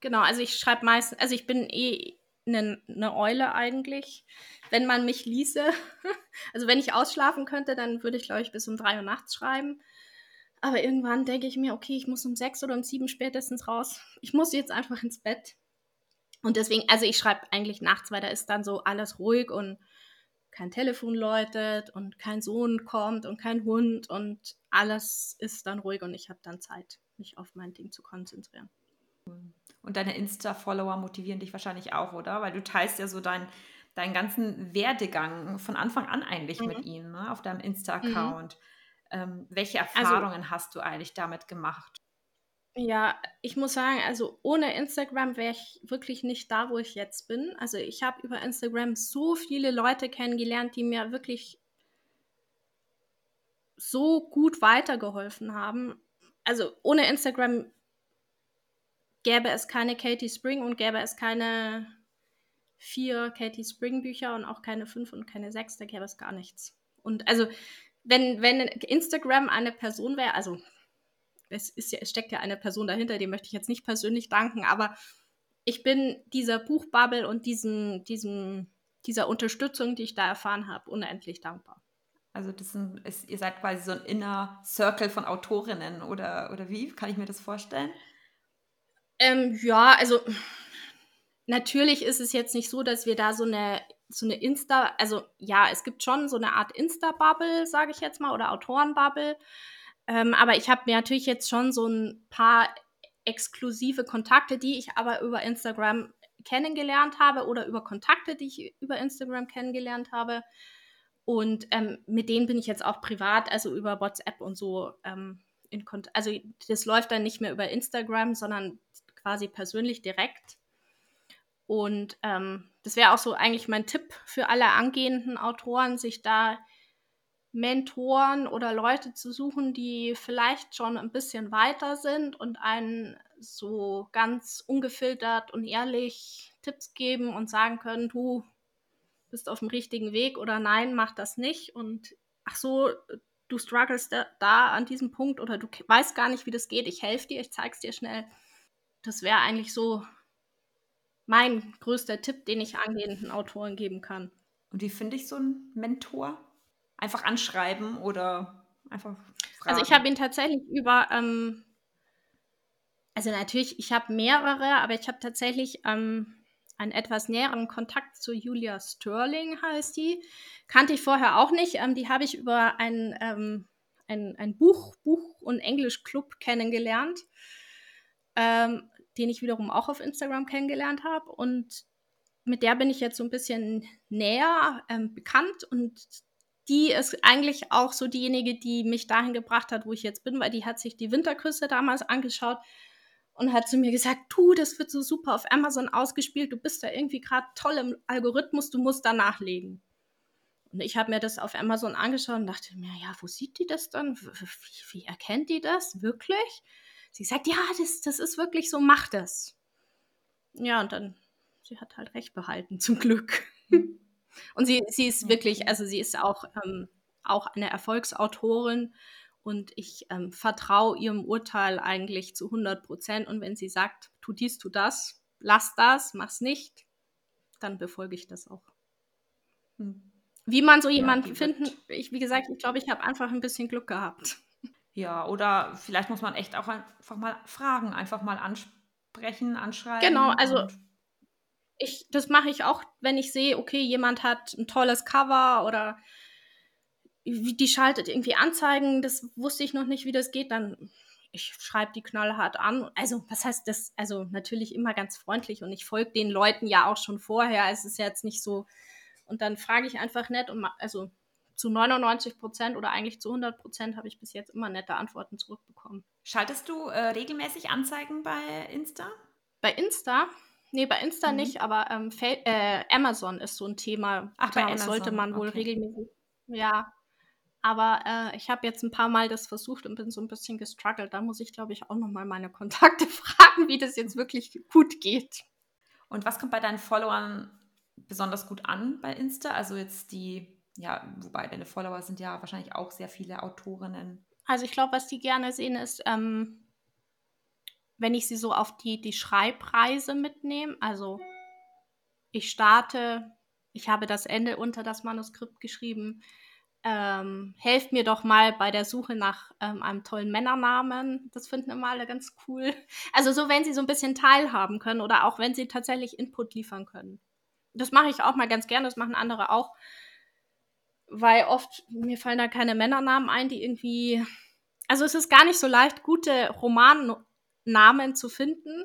Genau, also ich schreibe meistens, also ich bin eh eine, eine Eule eigentlich. Wenn man mich ließe, also wenn ich ausschlafen könnte, dann würde ich, glaube ich, bis um drei Uhr nachts schreiben. Aber irgendwann denke ich mir, okay, ich muss um sechs oder um sieben spätestens raus. Ich muss jetzt einfach ins Bett. Und deswegen, also ich schreibe eigentlich nachts, weil da ist dann so alles ruhig und kein Telefon läutet und kein Sohn kommt und kein Hund und alles ist dann ruhig und ich habe dann Zeit, mich auf mein Ding zu konzentrieren. Und deine Insta-Follower motivieren dich wahrscheinlich auch, oder? Weil du teilst ja so dein, deinen ganzen Werdegang von Anfang an eigentlich mhm. mit ihnen ne? auf deinem Insta-Account. Mhm. Ähm, welche also Erfahrungen also, hast du eigentlich damit gemacht? Ja, ich muss sagen, also ohne Instagram wäre ich wirklich nicht da, wo ich jetzt bin. Also ich habe über Instagram so viele Leute kennengelernt, die mir wirklich so gut weitergeholfen haben. Also ohne Instagram gäbe es keine Katie Spring und gäbe es keine vier Katie Spring Bücher und auch keine fünf und keine sechs, da gäbe es gar nichts. Und also, wenn, wenn Instagram eine Person wäre, also es, ist ja, es steckt ja eine Person dahinter, dem möchte ich jetzt nicht persönlich danken, aber ich bin dieser Buchbubble und diesem, diesem, dieser Unterstützung, die ich da erfahren habe, unendlich dankbar. Also das ist, ihr seid quasi so ein Inner Circle von Autorinnen oder, oder wie? Kann ich mir das vorstellen? Ähm, ja, also natürlich ist es jetzt nicht so, dass wir da so eine, so eine Insta, also ja, es gibt schon so eine Art Insta-Bubble, sage ich jetzt mal, oder Autoren-Bubble. Ähm, aber ich habe mir natürlich jetzt schon so ein paar exklusive Kontakte, die ich aber über Instagram kennengelernt habe oder über Kontakte, die ich über Instagram kennengelernt habe. Und ähm, mit denen bin ich jetzt auch privat, also über WhatsApp und so ähm, in Kontakt. Also das läuft dann nicht mehr über Instagram, sondern quasi persönlich direkt. Und ähm, das wäre auch so eigentlich mein Tipp für alle angehenden Autoren, sich da Mentoren oder Leute zu suchen, die vielleicht schon ein bisschen weiter sind und einen so ganz ungefiltert und ehrlich Tipps geben und sagen können, du bist auf dem richtigen Weg oder nein, mach das nicht. Und ach so, du struggles da, da an diesem Punkt oder du weißt gar nicht, wie das geht, ich helfe dir, ich zeig's dir schnell das wäre eigentlich so mein größter Tipp, den ich angehenden Autoren geben kann. Und wie finde ich so einen Mentor? Einfach anschreiben oder einfach fragen? Also ich habe ihn tatsächlich über, ähm, also natürlich, ich habe mehrere, aber ich habe tatsächlich ähm, einen etwas näheren Kontakt zu Julia Sterling, heißt die. Kannte ich vorher auch nicht. Ähm, die habe ich über ein, ähm, ein, ein Buch, Buch- und Englischclub kennengelernt. Ähm, den ich wiederum auch auf Instagram kennengelernt habe. Und mit der bin ich jetzt so ein bisschen näher ähm, bekannt und die ist eigentlich auch so diejenige, die mich dahin gebracht hat, wo ich jetzt bin, weil die hat sich die Winterküsse damals angeschaut und hat zu mir gesagt, du, das wird so super auf Amazon ausgespielt, du bist da irgendwie gerade toll im Algorithmus, du musst da nachlegen. Und ich habe mir das auf Amazon angeschaut und dachte mir, ja, wo sieht die das dann? Wie, wie erkennt die das? Wirklich? Sie sagt, ja, das, das ist wirklich so, mach das. Ja, und dann, sie hat halt recht behalten, zum Glück. Und sie, sie ist wirklich, also sie ist auch, ähm, auch eine Erfolgsautorin und ich ähm, vertraue ihrem Urteil eigentlich zu 100 Prozent. Und wenn sie sagt, tu dies, tu das, lass das, mach's nicht, dann befolge ich das auch. Hm. Wie man so jemanden ja, finden, ich, wie gesagt, ich glaube, ich habe einfach ein bisschen Glück gehabt. Ja, oder vielleicht muss man echt auch einfach mal fragen, einfach mal ansprechen, anschreiben. Genau, also ich, das mache ich auch, wenn ich sehe, okay, jemand hat ein tolles Cover oder die schaltet irgendwie Anzeigen, das wusste ich noch nicht, wie das geht, dann ich schreibe die knallhart an. Also, was heißt das? Also, natürlich immer ganz freundlich und ich folge den Leuten ja auch schon vorher. Es ist ja jetzt nicht so. Und dann frage ich einfach nett und also zu 99 Prozent oder eigentlich zu 100 Prozent habe ich bis jetzt immer nette Antworten zurückbekommen. Schaltest du äh, regelmäßig Anzeigen bei Insta? Bei Insta? Nee, bei Insta mhm. nicht, aber ähm, äh, Amazon ist so ein Thema. Ach, da bei Amazon. sollte man wohl okay. regelmäßig. Ja, aber äh, ich habe jetzt ein paar Mal das versucht und bin so ein bisschen gestruggelt. Da muss ich, glaube ich, auch nochmal meine Kontakte fragen, wie das jetzt wirklich gut geht. Und was kommt bei deinen Followern besonders gut an bei Insta? Also jetzt die, ja, wobei deine Follower sind ja wahrscheinlich auch sehr viele Autorinnen. Also ich glaube, was die gerne sehen, ist, ähm, wenn ich sie so auf die, die Schreibreise mitnehme. Also ich starte, ich habe das Ende unter das Manuskript geschrieben ähm, helft mir doch mal bei der Suche nach ähm, einem tollen Männernamen. Das finden immer alle ganz cool. Also so, wenn sie so ein bisschen teilhaben können oder auch wenn sie tatsächlich Input liefern können. Das mache ich auch mal ganz gerne, das machen andere auch. Weil oft, mir fallen da keine Männernamen ein, die irgendwie. Also es ist gar nicht so leicht, gute Romannamen zu finden,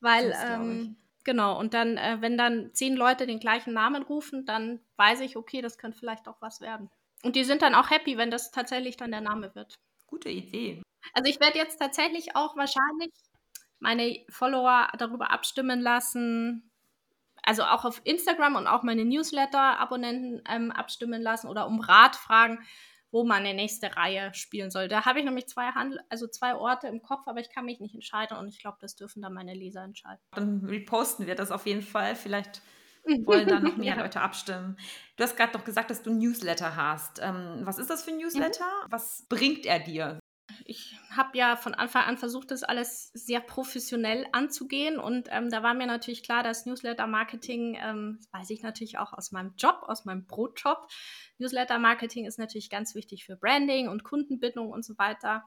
weil ähm, genau, und dann, äh, wenn dann zehn Leute den gleichen Namen rufen, dann weiß ich, okay, das könnte vielleicht auch was werden. Und die sind dann auch happy, wenn das tatsächlich dann der Name wird. Gute Idee. Also ich werde jetzt tatsächlich auch wahrscheinlich meine Follower darüber abstimmen lassen, also auch auf Instagram und auch meine Newsletter-Abonnenten ähm, abstimmen lassen oder um Rat fragen, wo meine nächste Reihe spielen soll. Da habe ich nämlich zwei Handel also zwei Orte im Kopf, aber ich kann mich nicht entscheiden und ich glaube, das dürfen dann meine Leser entscheiden. Dann reposten wir das auf jeden Fall. Vielleicht wollen da noch mehr ja. Leute abstimmen. Du hast gerade noch gesagt, dass du ein Newsletter hast. Ähm, was ist das für ein Newsletter? Mhm. Was bringt er dir? Ich habe ja von Anfang an versucht, das alles sehr professionell anzugehen. Und ähm, da war mir natürlich klar, dass Newsletter-Marketing, ähm, das weiß ich natürlich auch aus meinem Job, aus meinem Brotjob. Newsletter-Marketing ist natürlich ganz wichtig für Branding und Kundenbindung und so weiter.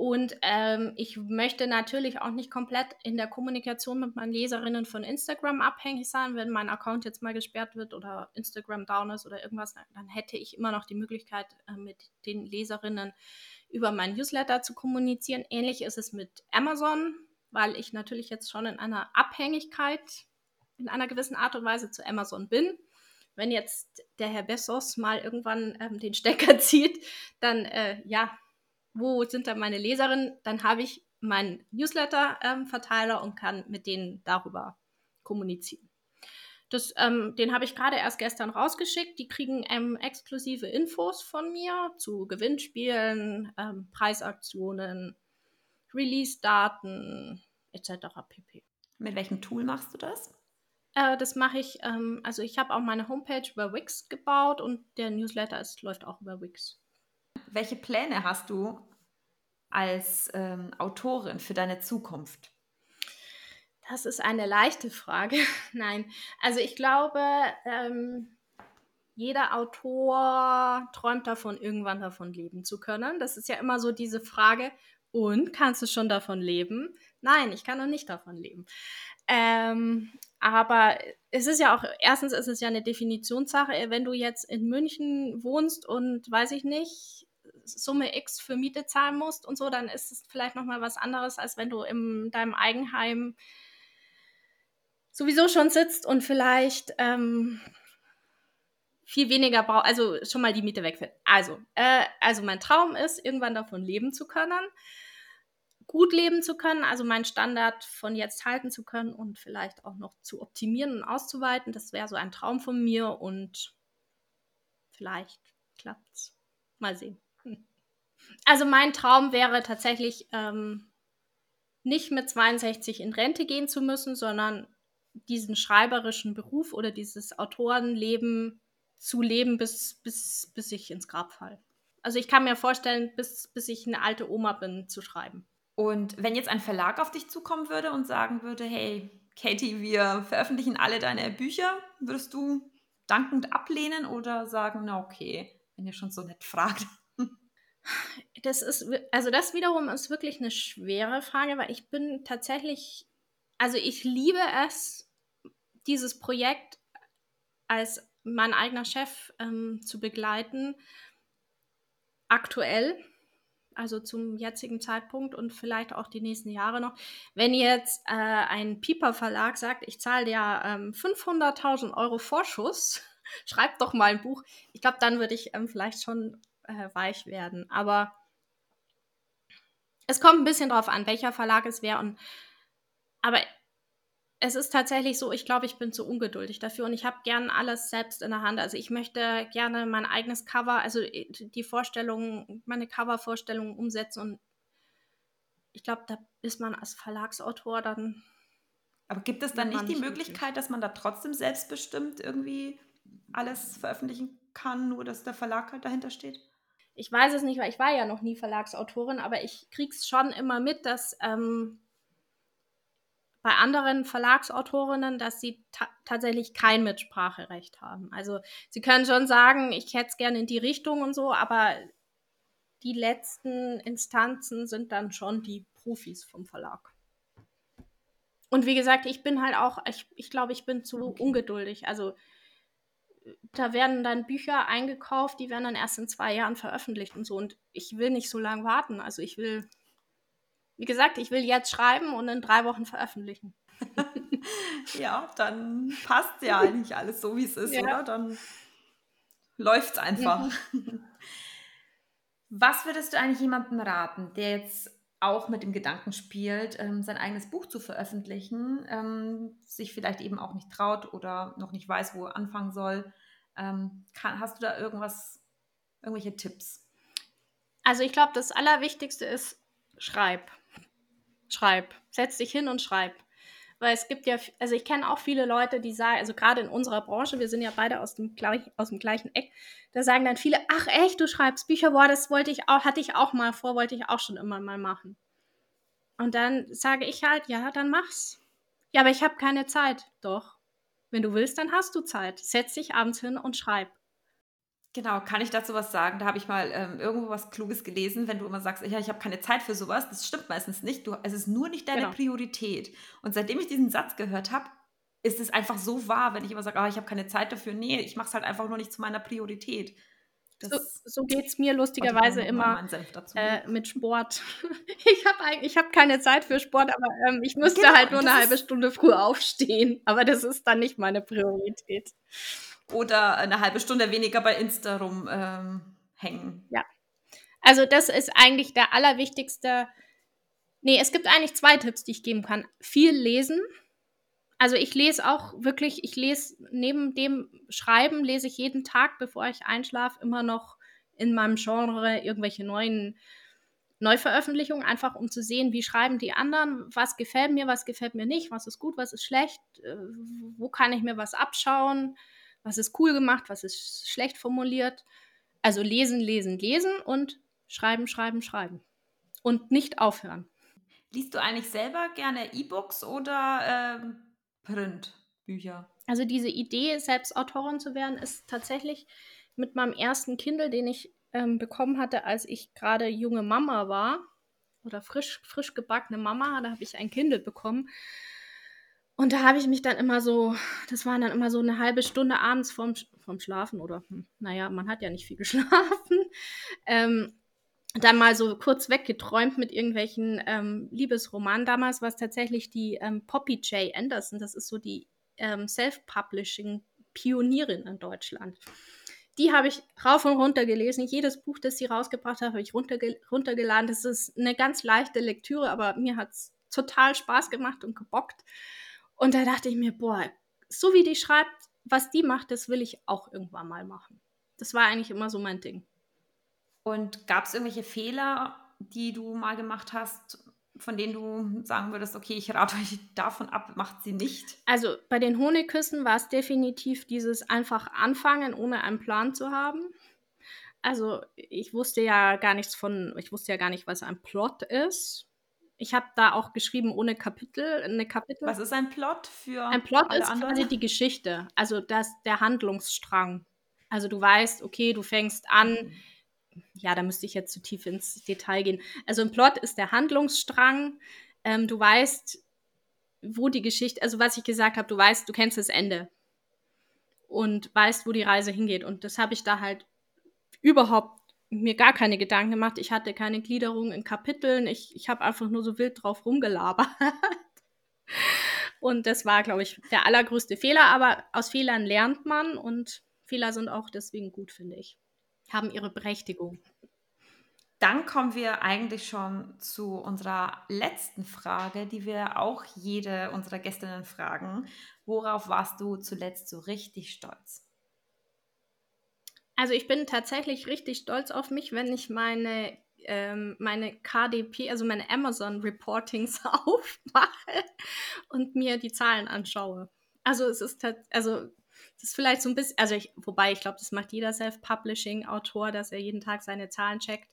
Und ähm, ich möchte natürlich auch nicht komplett in der Kommunikation mit meinen Leserinnen von Instagram abhängig sein. Wenn mein Account jetzt mal gesperrt wird oder Instagram down ist oder irgendwas, dann hätte ich immer noch die Möglichkeit, äh, mit den Leserinnen über mein Newsletter zu kommunizieren. Ähnlich ist es mit Amazon, weil ich natürlich jetzt schon in einer Abhängigkeit in einer gewissen Art und Weise zu Amazon bin. Wenn jetzt der Herr Bessos mal irgendwann ähm, den Stecker zieht, dann äh, ja, wo sind da meine Leserinnen? Dann habe ich meinen Newsletter-Verteiler ähm, und kann mit denen darüber kommunizieren. Das, ähm, den habe ich gerade erst gestern rausgeschickt. Die kriegen ähm, exklusive Infos von mir zu Gewinnspielen, ähm, Preisaktionen, Release-Daten etc. pp. Mit welchem Tool machst du das? Äh, das mache ich, ähm, also ich habe auch meine Homepage über Wix gebaut und der Newsletter ist, läuft auch über Wix. Welche Pläne hast du als ähm, Autorin für deine Zukunft? Das ist eine leichte Frage. Nein, also ich glaube, ähm, jeder Autor träumt davon, irgendwann davon leben zu können. Das ist ja immer so diese Frage, und kannst du schon davon leben? Nein, ich kann noch nicht davon leben. Ähm, aber es ist ja auch, erstens ist es ja eine Definitionssache, wenn du jetzt in München wohnst und weiß ich nicht, Summe X für Miete zahlen musst und so, dann ist es vielleicht nochmal was anderes, als wenn du in deinem Eigenheim sowieso schon sitzt und vielleicht ähm, viel weniger braucht, also schon mal die Miete wegfällt. Also, äh, also mein Traum ist, irgendwann davon leben zu können, gut leben zu können, also meinen Standard von jetzt halten zu können und vielleicht auch noch zu optimieren und auszuweiten. Das wäre so ein Traum von mir und vielleicht klappt's. Mal sehen. Also mein Traum wäre tatsächlich ähm, nicht mit 62 in Rente gehen zu müssen, sondern diesen schreiberischen Beruf oder dieses Autorenleben zu leben, bis, bis, bis ich ins Grab falle. Also ich kann mir vorstellen, bis, bis ich eine alte Oma bin, zu schreiben. Und wenn jetzt ein Verlag auf dich zukommen würde und sagen würde, hey, Katie, wir veröffentlichen alle deine Bücher, würdest du dankend ablehnen oder sagen, na okay, wenn ihr schon so nett fragt? Das ist, also das wiederum ist wirklich eine schwere Frage, weil ich bin tatsächlich, also ich liebe es, dieses Projekt als mein eigener Chef ähm, zu begleiten, aktuell, also zum jetzigen Zeitpunkt und vielleicht auch die nächsten Jahre noch. Wenn jetzt äh, ein Pieper Verlag sagt, ich zahle dir ähm, 500.000 Euro Vorschuss, schreib doch mal ein Buch, ich glaube, dann würde ich ähm, vielleicht schon äh, weich werden. Aber es kommt ein bisschen drauf an, welcher Verlag es wäre. Aber es ist tatsächlich so, ich glaube, ich bin zu ungeduldig dafür und ich habe gern alles selbst in der Hand. Also ich möchte gerne mein eigenes Cover, also äh, die Vorstellung, meine Covervorstellungen umsetzen und ich glaube, da ist man als Verlagsautor dann. Aber gibt es dann nicht die Möglichkeit, dass man da trotzdem selbstbestimmt irgendwie alles veröffentlichen kann, nur dass der Verlag halt dahinter steht? Ich weiß es nicht, weil ich war ja noch nie Verlagsautorin, aber ich krieg's schon immer mit, dass ähm, bei anderen Verlagsautorinnen, dass sie ta tatsächlich kein Mitspracherecht haben. Also sie können schon sagen, ich hätte es gerne in die Richtung und so, aber die letzten Instanzen sind dann schon die Profis vom Verlag. Und wie gesagt, ich bin halt auch, ich, ich glaube, ich bin zu okay. ungeduldig. Also da werden dann Bücher eingekauft, die werden dann erst in zwei Jahren veröffentlicht und so. Und ich will nicht so lange warten. Also ich will wie gesagt, ich will jetzt schreiben und in drei Wochen veröffentlichen. ja, dann passt ja eigentlich alles so, wie es ist, ja. oder? Dann läuft es einfach. Mhm. Was würdest du eigentlich jemandem raten, der jetzt auch mit dem Gedanken spielt, ähm, sein eigenes Buch zu veröffentlichen, ähm, sich vielleicht eben auch nicht traut oder noch nicht weiß, wo er anfangen soll? Ähm, hast du da irgendwas, irgendwelche Tipps? Also ich glaube, das Allerwichtigste ist, schreib schreib. Setz dich hin und schreib. Weil es gibt ja, also ich kenne auch viele Leute, die sagen, also gerade in unserer Branche, wir sind ja beide aus dem, gleich, aus dem gleichen Eck, da sagen dann viele, ach echt, du schreibst Bücher, boah, das wollte ich auch, hatte ich auch mal vor, wollte ich auch schon immer mal machen. Und dann sage ich halt, ja, dann mach's. Ja, aber ich habe keine Zeit. Doch. Wenn du willst, dann hast du Zeit. Setz dich abends hin und schreib. Genau, kann ich dazu was sagen? Da habe ich mal ähm, irgendwo was Kluges gelesen, wenn du immer sagst, ja, ich habe keine Zeit für sowas. Das stimmt meistens nicht. Du, es ist nur nicht deine genau. Priorität. Und seitdem ich diesen Satz gehört habe, ist es einfach so wahr, wenn ich immer sage, oh, ich habe keine Zeit dafür. Nee, ich mache es halt einfach nur nicht zu meiner Priorität. Das so so geht es mir lustigerweise immer äh, mit Sport. ich habe eigentlich hab keine Zeit für Sport, aber ähm, ich müsste genau, halt nur eine halbe Stunde früh aufstehen. Aber das ist dann nicht meine Priorität oder eine halbe Stunde weniger bei Insta rumhängen. Ähm, ja. Also das ist eigentlich der allerwichtigste. Nee, es gibt eigentlich zwei Tipps, die ich geben kann. Viel lesen. Also ich lese auch wirklich, ich lese neben dem Schreiben, lese ich jeden Tag, bevor ich einschlafe, immer noch in meinem Genre irgendwelche neuen Neuveröffentlichungen, einfach um zu sehen, wie schreiben die anderen, was gefällt mir, was gefällt mir nicht, was ist gut, was ist schlecht, äh, wo kann ich mir was abschauen was ist cool gemacht, was ist schlecht formuliert. Also lesen, lesen, lesen und schreiben, schreiben, schreiben. Und nicht aufhören. Liest du eigentlich selber gerne E-Books oder ähm, Printbücher? Also diese Idee, selbst Autorin zu werden, ist tatsächlich mit meinem ersten Kindle, den ich ähm, bekommen hatte, als ich gerade junge Mama war oder frisch, frisch gebackene Mama, da habe ich ein Kindle bekommen. Und da habe ich mich dann immer so, das waren dann immer so eine halbe Stunde abends vorm, vorm Schlafen oder, hm, naja, man hat ja nicht viel geschlafen, ähm, dann mal so kurz weggeträumt mit irgendwelchen ähm, Liebesromanen. Damals war es tatsächlich die ähm, Poppy J. Anderson, das ist so die ähm, Self-Publishing-Pionierin in Deutschland. Die habe ich rauf und runter gelesen. Jedes Buch, das sie rausgebracht hat, habe ich runterge runtergeladen. Das ist eine ganz leichte Lektüre, aber mir hat es total Spaß gemacht und gebockt. Und da dachte ich mir, boah, so wie die schreibt, was die macht, das will ich auch irgendwann mal machen. Das war eigentlich immer so mein Ding. Und gab es irgendwelche Fehler, die du mal gemacht hast von denen du sagen würdest, okay, ich rate euch davon ab, macht sie nicht? Also bei den Honigküssen war es definitiv dieses einfach anfangen, ohne einen Plan zu haben. Also ich wusste ja gar nichts von, ich wusste ja gar nicht, was ein Plot ist. Ich habe da auch geschrieben ohne Kapitel, eine Kapitel. Was ist ein Plot für Ein Plot ist anderen? quasi die Geschichte, also das, der Handlungsstrang. Also du weißt, okay, du fängst an, ja, da müsste ich jetzt zu tief ins Detail gehen. Also ein Plot ist der Handlungsstrang. Ähm, du weißt, wo die Geschichte, also was ich gesagt habe, du weißt, du kennst das Ende und weißt, wo die Reise hingeht. Und das habe ich da halt überhaupt mir gar keine Gedanken gemacht. Ich hatte keine Gliederung in Kapiteln. Ich, ich habe einfach nur so wild drauf rumgelabert. und das war, glaube ich, der allergrößte Fehler. Aber aus Fehlern lernt man und Fehler sind auch deswegen gut, finde ich haben ihre Berechtigung. Dann kommen wir eigentlich schon zu unserer letzten Frage, die wir auch jede unserer Gästinnen fragen. Worauf warst du zuletzt so richtig stolz? Also ich bin tatsächlich richtig stolz auf mich, wenn ich meine, ähm, meine KDP, also meine Amazon Reportings aufmache und mir die Zahlen anschaue. Also es ist also das ist vielleicht so ein bisschen, also ich, wobei ich glaube, das macht jeder Self-Publishing-Autor, dass er jeden Tag seine Zahlen checkt.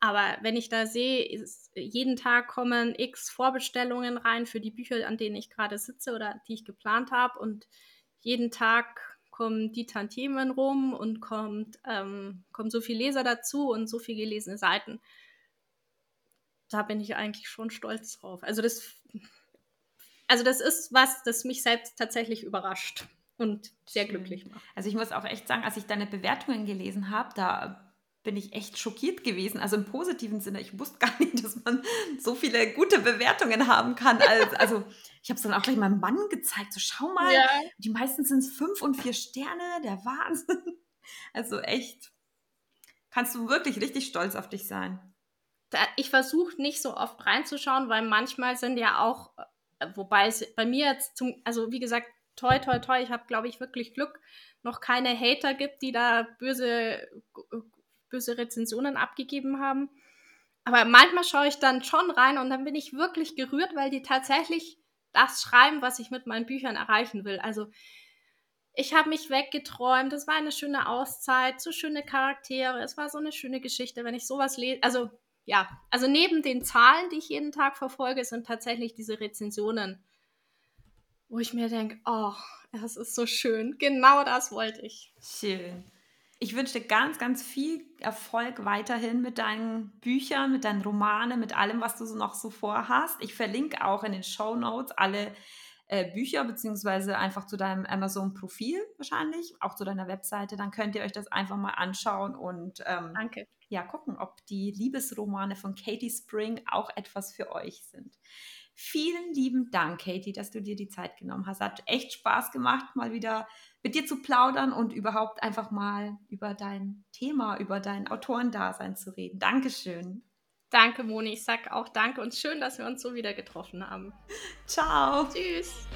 Aber wenn ich da sehe, ist, jeden Tag kommen x Vorbestellungen rein für die Bücher, an denen ich gerade sitze oder die ich geplant habe. Und jeden Tag kommen die Tantiemen rum und kommt, ähm, kommen so viele Leser dazu und so viele gelesene Seiten. Da bin ich eigentlich schon stolz drauf. Also das, also das ist was, das mich selbst tatsächlich überrascht und sehr glücklich macht. Also ich muss auch echt sagen, als ich deine Bewertungen gelesen habe, da bin ich echt schockiert gewesen. Also im positiven Sinne. Ich wusste gar nicht, dass man so viele gute Bewertungen haben kann. Als, also ich habe es dann auch gleich meinem Mann gezeigt. So, schau mal, ja. die meisten sind es fünf und vier Sterne. Der Wahnsinn. Also echt, kannst du wirklich richtig stolz auf dich sein. Ich versuche nicht so oft reinzuschauen, weil manchmal sind ja auch, äh, wobei es bei mir jetzt zum, also wie gesagt, toi, toi, toi, ich habe, glaube ich, wirklich Glück, noch keine Hater gibt, die da böse, böse Rezensionen abgegeben haben. Aber manchmal schaue ich dann schon rein und dann bin ich wirklich gerührt, weil die tatsächlich das schreiben, was ich mit meinen Büchern erreichen will. Also ich habe mich weggeträumt, es war eine schöne Auszeit, so schöne Charaktere, es war so eine schöne Geschichte, wenn ich sowas lese. Also ja, also neben den Zahlen, die ich jeden Tag verfolge, sind tatsächlich diese Rezensionen wo ich mir denke, oh, das ist so schön. Genau das wollte ich. Schön. Ich wünsche dir ganz, ganz viel Erfolg weiterhin mit deinen Büchern, mit deinen Romanen, mit allem, was du so noch so vorhast. Ich verlinke auch in den Show Notes alle äh, Bücher, beziehungsweise einfach zu deinem Amazon-Profil wahrscheinlich, auch zu deiner Webseite. Dann könnt ihr euch das einfach mal anschauen und ähm, Danke. ja, gucken, ob die Liebesromane von Katie Spring auch etwas für euch sind. Vielen lieben Dank, Katie, dass du dir die Zeit genommen hast. Hat echt Spaß gemacht, mal wieder mit dir zu plaudern und überhaupt einfach mal über dein Thema, über dein Autorendasein zu reden. Dankeschön. Danke, Moni. Ich sag auch danke und schön, dass wir uns so wieder getroffen haben. Ciao. Tschüss.